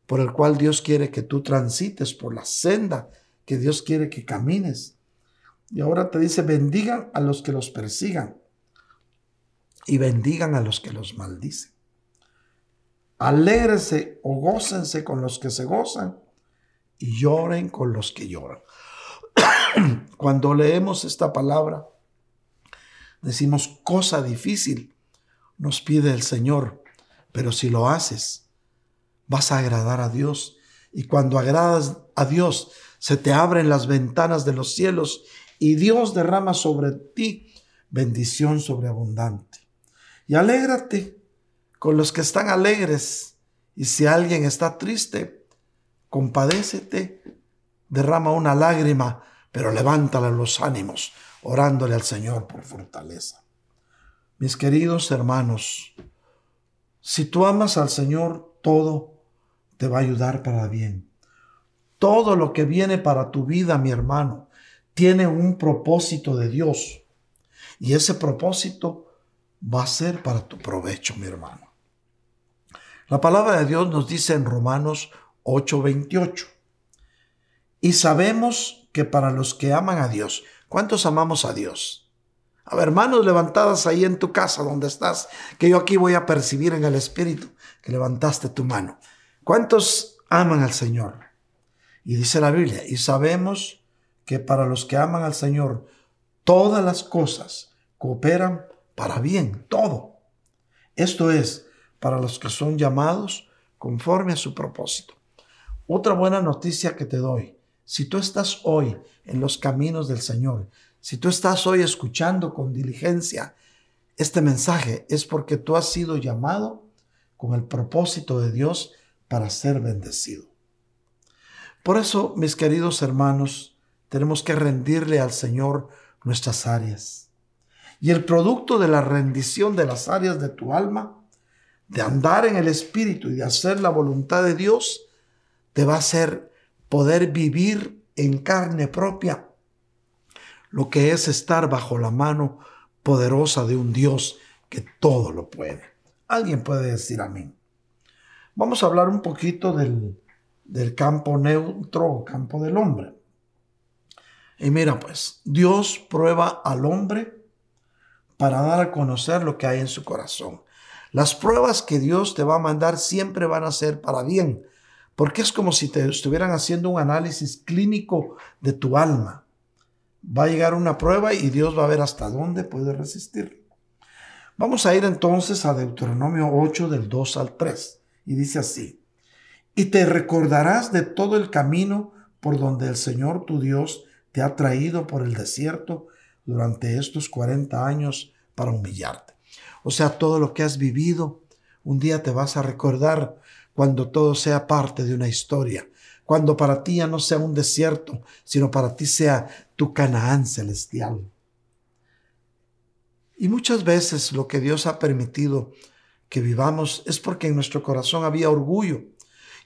por el cual Dios quiere que tú transites, por la senda que Dios quiere que camines. Y ahora te dice, bendigan a los que los persigan y bendigan a los que los maldicen. Alégrese o gócense con los que se gozan y lloren con los que lloran. [coughs] Cuando leemos esta palabra, decimos cosa difícil nos pide el Señor, pero si lo haces, vas a agradar a Dios. Y cuando agradas a Dios, se te abren las ventanas de los cielos y Dios derrama sobre ti bendición sobreabundante. Y alégrate con los que están alegres. Y si alguien está triste, compadécete, derrama una lágrima, pero levántale los ánimos, orándole al Señor por fortaleza. Mis queridos hermanos, si tú amas al Señor, todo te va a ayudar para bien. Todo lo que viene para tu vida, mi hermano, tiene un propósito de Dios. Y ese propósito va a ser para tu provecho, mi hermano. La palabra de Dios nos dice en Romanos 8:28. Y sabemos que para los que aman a Dios, ¿cuántos amamos a Dios? A ver, manos levantadas ahí en tu casa donde estás, que yo aquí voy a percibir en el Espíritu que levantaste tu mano. ¿Cuántos aman al Señor? Y dice la Biblia, y sabemos que para los que aman al Señor, todas las cosas cooperan para bien, todo. Esto es, para los que son llamados conforme a su propósito. Otra buena noticia que te doy, si tú estás hoy en los caminos del Señor, si tú estás hoy escuchando con diligencia este mensaje, es porque tú has sido llamado con el propósito de Dios para ser bendecido. Por eso, mis queridos hermanos, tenemos que rendirle al Señor nuestras áreas. Y el producto de la rendición de las áreas de tu alma, de andar en el Espíritu y de hacer la voluntad de Dios, te va a hacer poder vivir en carne propia lo que es estar bajo la mano poderosa de un Dios que todo lo puede. Alguien puede decir amén. Vamos a hablar un poquito del, del campo neutro campo del hombre. Y mira pues, Dios prueba al hombre para dar a conocer lo que hay en su corazón. Las pruebas que Dios te va a mandar siempre van a ser para bien, porque es como si te estuvieran haciendo un análisis clínico de tu alma. Va a llegar una prueba y Dios va a ver hasta dónde puede resistir. Vamos a ir entonces a Deuteronomio 8 del 2 al 3 y dice así, y te recordarás de todo el camino por donde el Señor tu Dios te ha traído por el desierto durante estos 40 años para humillarte. O sea, todo lo que has vivido, un día te vas a recordar cuando todo sea parte de una historia, cuando para ti ya no sea un desierto, sino para ti sea tu Canaán celestial. Y muchas veces lo que Dios ha permitido que vivamos es porque en nuestro corazón había orgullo.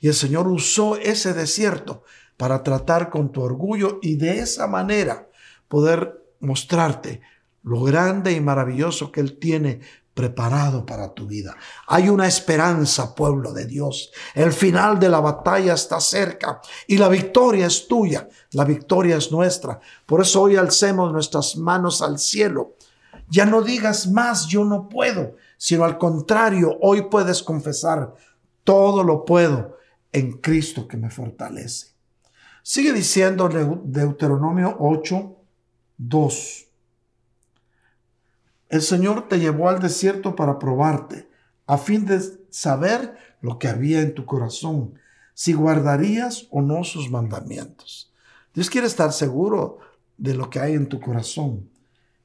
Y el Señor usó ese desierto para tratar con tu orgullo y de esa manera poder mostrarte lo grande y maravilloso que Él tiene preparado para tu vida. Hay una esperanza, pueblo de Dios. El final de la batalla está cerca y la victoria es tuya, la victoria es nuestra. Por eso hoy alcemos nuestras manos al cielo ya no digas más, yo no puedo, sino al contrario, hoy puedes confesar, todo lo puedo en Cristo que me fortalece. Sigue diciendo Deuteronomio 8, 2. El Señor te llevó al desierto para probarte, a fin de saber lo que había en tu corazón, si guardarías o no sus mandamientos. Dios quiere estar seguro de lo que hay en tu corazón.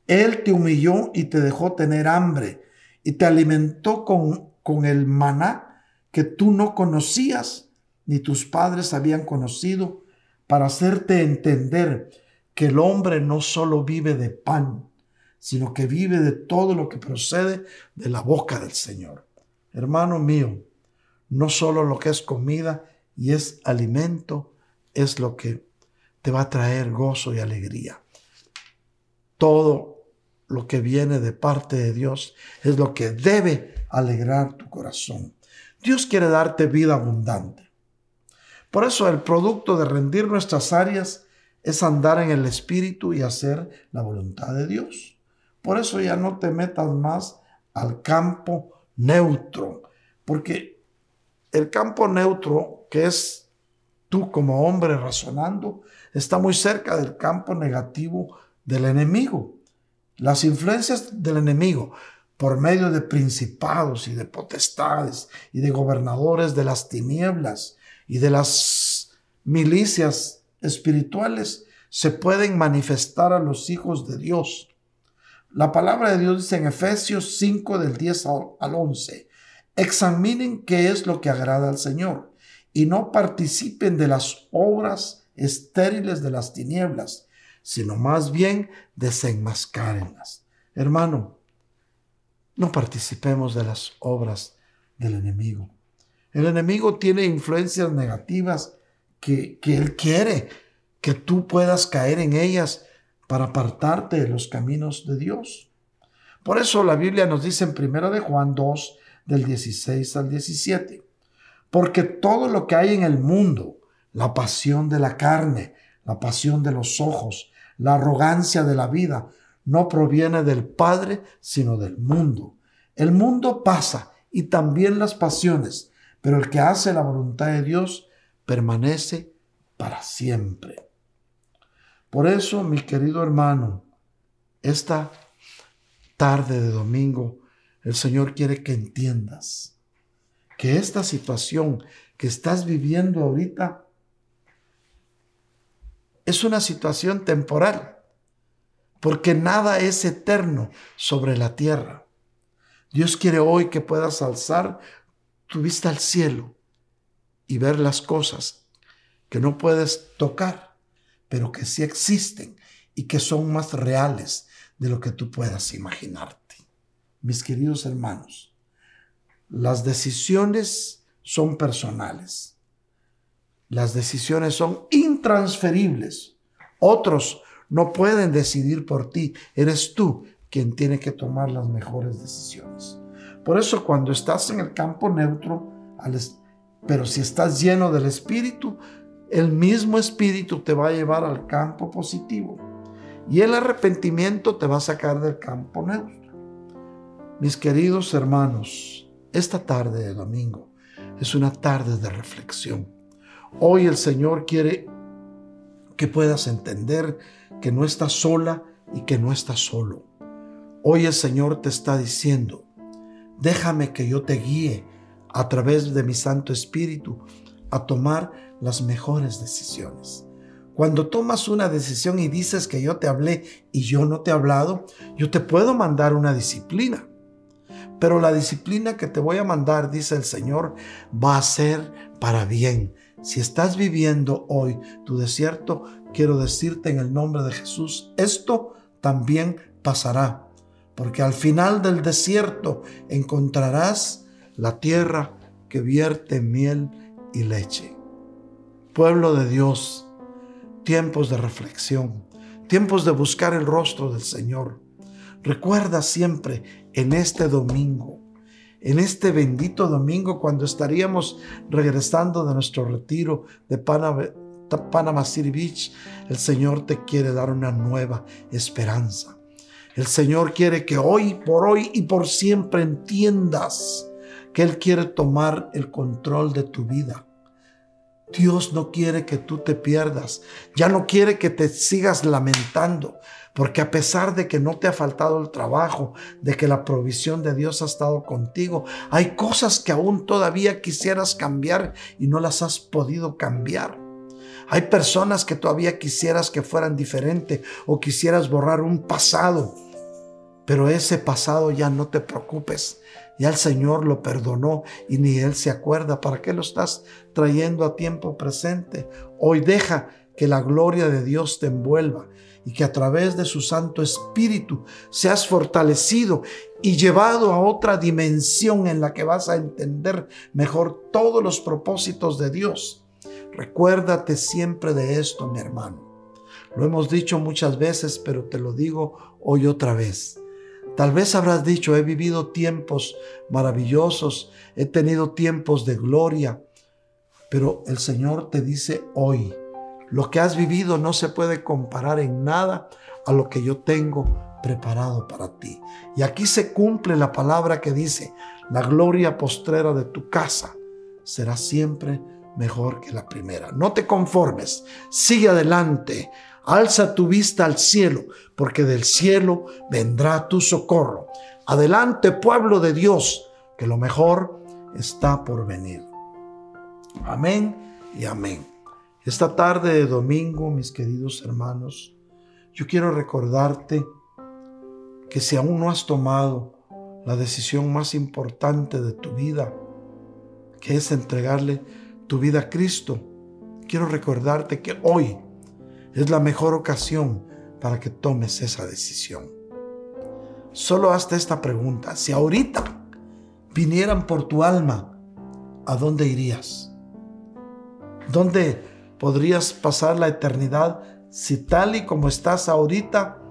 Él te humilló y te dejó tener hambre y te alimentó con, con el maná que tú no conocías ni tus padres habían conocido para hacerte entender que el hombre no solo vive de pan, sino que vive de todo lo que procede de la boca del Señor. Hermano mío, no solo lo que es comida y es alimento, es lo que te va a traer gozo y alegría. Todo lo que viene de parte de Dios es lo que debe alegrar tu corazón. Dios quiere darte vida abundante. Por eso el producto de rendir nuestras áreas es andar en el Espíritu y hacer la voluntad de Dios. Por eso ya no te metas más al campo neutro, porque el campo neutro, que es tú como hombre razonando, está muy cerca del campo negativo del enemigo. Las influencias del enemigo por medio de principados y de potestades y de gobernadores de las tinieblas y de las milicias espirituales se pueden manifestar a los hijos de Dios. La palabra de Dios dice en Efesios 5 del 10 al 11, examinen qué es lo que agrada al Señor y no participen de las obras estériles de las tinieblas sino más bien desenmascárenlas. Hermano, no participemos de las obras del enemigo. El enemigo tiene influencias negativas que, que él quiere que tú puedas caer en ellas para apartarte de los caminos de Dios. Por eso la Biblia nos dice en 1 de Juan 2 del 16 al 17, porque todo lo que hay en el mundo, la pasión de la carne, la pasión de los ojos, la arrogancia de la vida no proviene del Padre, sino del mundo. El mundo pasa y también las pasiones, pero el que hace la voluntad de Dios permanece para siempre. Por eso, mi querido hermano, esta tarde de domingo, el Señor quiere que entiendas que esta situación que estás viviendo ahorita es una situación temporal, porque nada es eterno sobre la tierra. Dios quiere hoy que puedas alzar tu vista al cielo y ver las cosas que no puedes tocar, pero que sí existen y que son más reales de lo que tú puedas imaginarte. Mis queridos hermanos, las decisiones son personales. Las decisiones son intransferibles. Otros no pueden decidir por ti. Eres tú quien tiene que tomar las mejores decisiones. Por eso cuando estás en el campo neutro, pero si estás lleno del Espíritu, el mismo Espíritu te va a llevar al campo positivo. Y el arrepentimiento te va a sacar del campo neutro. Mis queridos hermanos, esta tarde de domingo es una tarde de reflexión. Hoy el Señor quiere que puedas entender que no estás sola y que no estás solo. Hoy el Señor te está diciendo, déjame que yo te guíe a través de mi Santo Espíritu a tomar las mejores decisiones. Cuando tomas una decisión y dices que yo te hablé y yo no te he hablado, yo te puedo mandar una disciplina. Pero la disciplina que te voy a mandar, dice el Señor, va a ser para bien. Si estás viviendo hoy tu desierto, quiero decirte en el nombre de Jesús, esto también pasará. Porque al final del desierto encontrarás la tierra que vierte miel y leche. Pueblo de Dios, tiempos de reflexión, tiempos de buscar el rostro del Señor. Recuerda siempre en este domingo, en este bendito domingo cuando estaríamos regresando de nuestro retiro de Panama, City Beach, el Señor te quiere dar una nueva esperanza. El Señor quiere que hoy, por hoy y por siempre entiendas que Él quiere tomar el control de tu vida. Dios no quiere que tú te pierdas, ya no quiere que te sigas lamentando, porque a pesar de que no te ha faltado el trabajo, de que la provisión de Dios ha estado contigo, hay cosas que aún todavía quisieras cambiar y no las has podido cambiar. Hay personas que todavía quisieras que fueran diferentes o quisieras borrar un pasado, pero ese pasado ya no te preocupes ya el Señor lo perdonó y ni Él se acuerda. ¿Para qué lo estás trayendo a tiempo presente? Hoy deja que la gloria de Dios te envuelva y que a través de su Santo Espíritu seas fortalecido y llevado a otra dimensión en la que vas a entender mejor todos los propósitos de Dios. Recuérdate siempre de esto, mi hermano. Lo hemos dicho muchas veces, pero te lo digo hoy otra vez. Tal vez habrás dicho, he vivido tiempos maravillosos, he tenido tiempos de gloria, pero el Señor te dice hoy, lo que has vivido no se puede comparar en nada a lo que yo tengo preparado para ti. Y aquí se cumple la palabra que dice, la gloria postrera de tu casa será siempre mejor que la primera. No te conformes, sigue adelante, Alza tu vista al cielo, porque del cielo vendrá tu socorro. Adelante, pueblo de Dios, que lo mejor está por venir. Amén y amén. Esta tarde de domingo, mis queridos hermanos, yo quiero recordarte que si aún no has tomado la decisión más importante de tu vida, que es entregarle tu vida a Cristo, quiero recordarte que hoy es la mejor ocasión para que tomes esa decisión. Solo hazte esta pregunta. Si ahorita vinieran por tu alma, ¿a dónde irías? ¿Dónde podrías pasar la eternidad si tal y como estás ahorita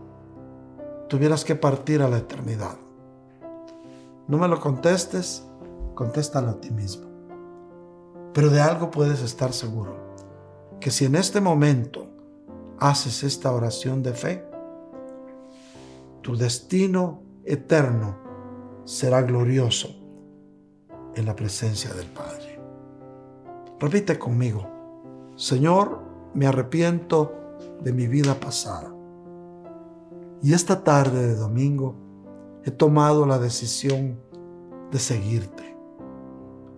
tuvieras que partir a la eternidad? No me lo contestes, contéstalo a ti mismo. Pero de algo puedes estar seguro, que si en este momento haces esta oración de fe, tu destino eterno será glorioso en la presencia del Padre. Repite conmigo, Señor, me arrepiento de mi vida pasada. Y esta tarde de domingo he tomado la decisión de seguirte.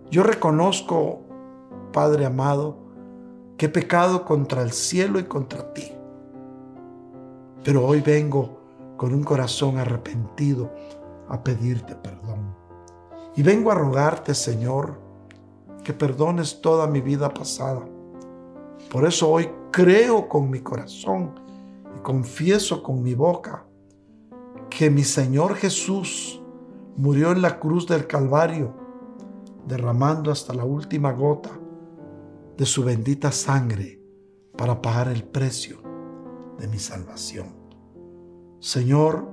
Yo reconozco, Padre amado, que he pecado contra el cielo y contra ti. Pero hoy vengo con un corazón arrepentido a pedirte perdón. Y vengo a rogarte, Señor, que perdones toda mi vida pasada. Por eso hoy creo con mi corazón y confieso con mi boca que mi Señor Jesús murió en la cruz del Calvario, derramando hasta la última gota de su bendita sangre para pagar el precio de mi salvación. Señor,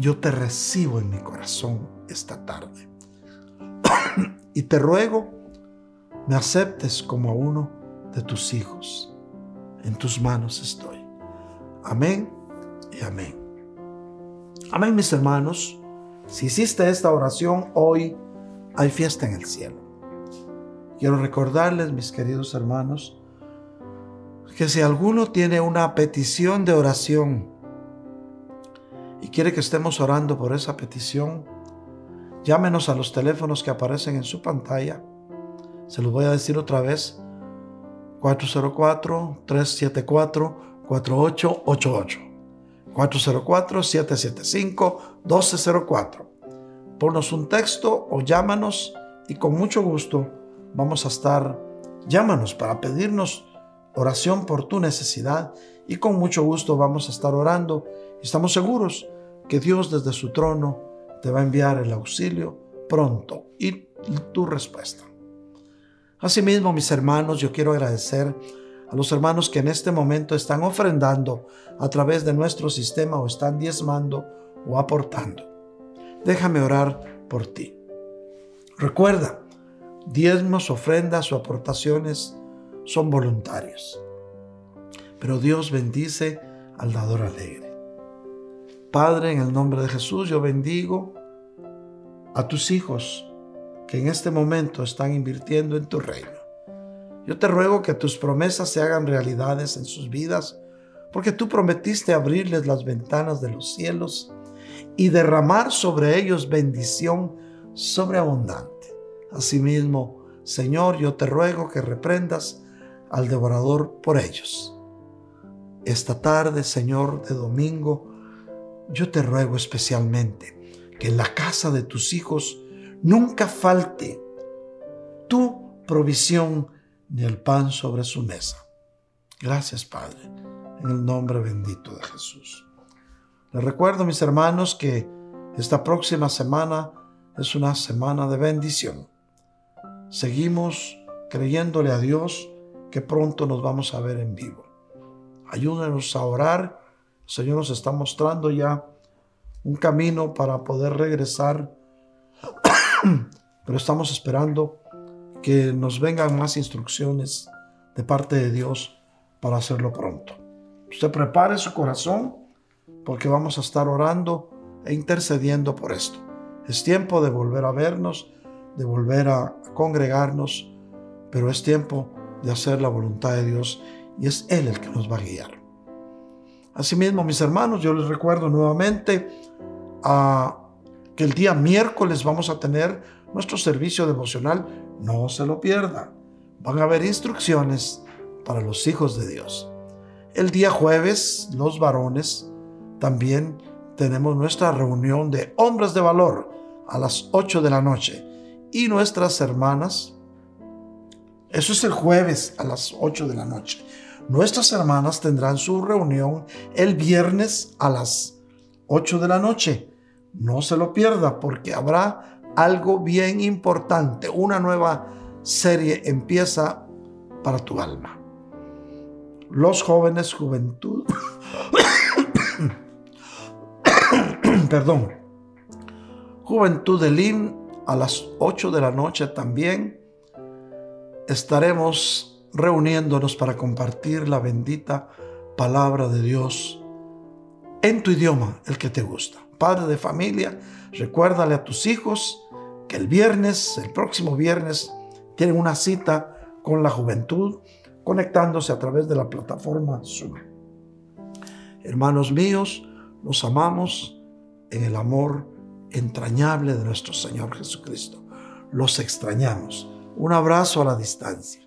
yo te recibo en mi corazón esta tarde [coughs] y te ruego me aceptes como a uno de tus hijos. En tus manos estoy. Amén y amén. Amén, mis hermanos. Si hiciste esta oración hoy, hay fiesta en el cielo. Quiero recordarles, mis queridos hermanos, que si alguno tiene una petición de oración y quiere que estemos orando por esa petición, llámenos a los teléfonos que aparecen en su pantalla. Se los voy a decir otra vez. 404-374-4888. 404-775-1204. Ponnos un texto o llámanos y con mucho gusto vamos a estar, llámanos para pedirnos oración por tu necesidad y con mucho gusto vamos a estar orando. Estamos seguros que Dios desde su trono te va a enviar el auxilio pronto y tu respuesta. Asimismo, mis hermanos, yo quiero agradecer a los hermanos que en este momento están ofrendando a través de nuestro sistema o están diezmando o aportando. Déjame orar por ti. Recuerda, diezmos, ofrendas o aportaciones son voluntarios. Pero Dios bendice al dador alegre. Padre, en el nombre de Jesús, yo bendigo a tus hijos que en este momento están invirtiendo en tu reino. Yo te ruego que tus promesas se hagan realidades en sus vidas, porque tú prometiste abrirles las ventanas de los cielos y derramar sobre ellos bendición sobreabundante. Asimismo, Señor, yo te ruego que reprendas al devorador por ellos. Esta tarde, Señor, de domingo, yo te ruego especialmente que en la casa de tus hijos nunca falte tu provisión ni el pan sobre su mesa. Gracias, Padre, en el nombre bendito de Jesús. Les recuerdo, mis hermanos, que esta próxima semana es una semana de bendición. Seguimos creyéndole a Dios que pronto nos vamos a ver en vivo. Ayúdenos a orar. El Señor nos está mostrando ya un camino para poder regresar, [clears throat] pero estamos esperando que nos vengan más instrucciones de parte de Dios para hacerlo pronto. Usted prepare su corazón porque vamos a estar orando e intercediendo por esto. Es tiempo de volver a vernos, de volver a congregarnos, pero es tiempo de hacer la voluntad de Dios y es Él el que nos va a guiar. Asimismo, mis hermanos, yo les recuerdo nuevamente a que el día miércoles vamos a tener nuestro servicio devocional. No se lo pierda. Van a haber instrucciones para los hijos de Dios. El día jueves, los varones, también tenemos nuestra reunión de hombres de valor a las 8 de la noche. Y nuestras hermanas, eso es el jueves a las 8 de la noche. Nuestras hermanas tendrán su reunión el viernes a las 8 de la noche. No se lo pierda porque habrá algo bien importante. Una nueva serie empieza para tu alma. Los jóvenes, juventud. [coughs] [coughs] [coughs] Perdón. Juventud de Lim a las 8 de la noche también estaremos reuniéndonos para compartir la bendita palabra de Dios en tu idioma, el que te gusta. Padre de familia, recuérdale a tus hijos que el viernes, el próximo viernes, tienen una cita con la juventud conectándose a través de la plataforma Zoom. Hermanos míos, los amamos en el amor entrañable de nuestro Señor Jesucristo. Los extrañamos un abrazo a la distancia.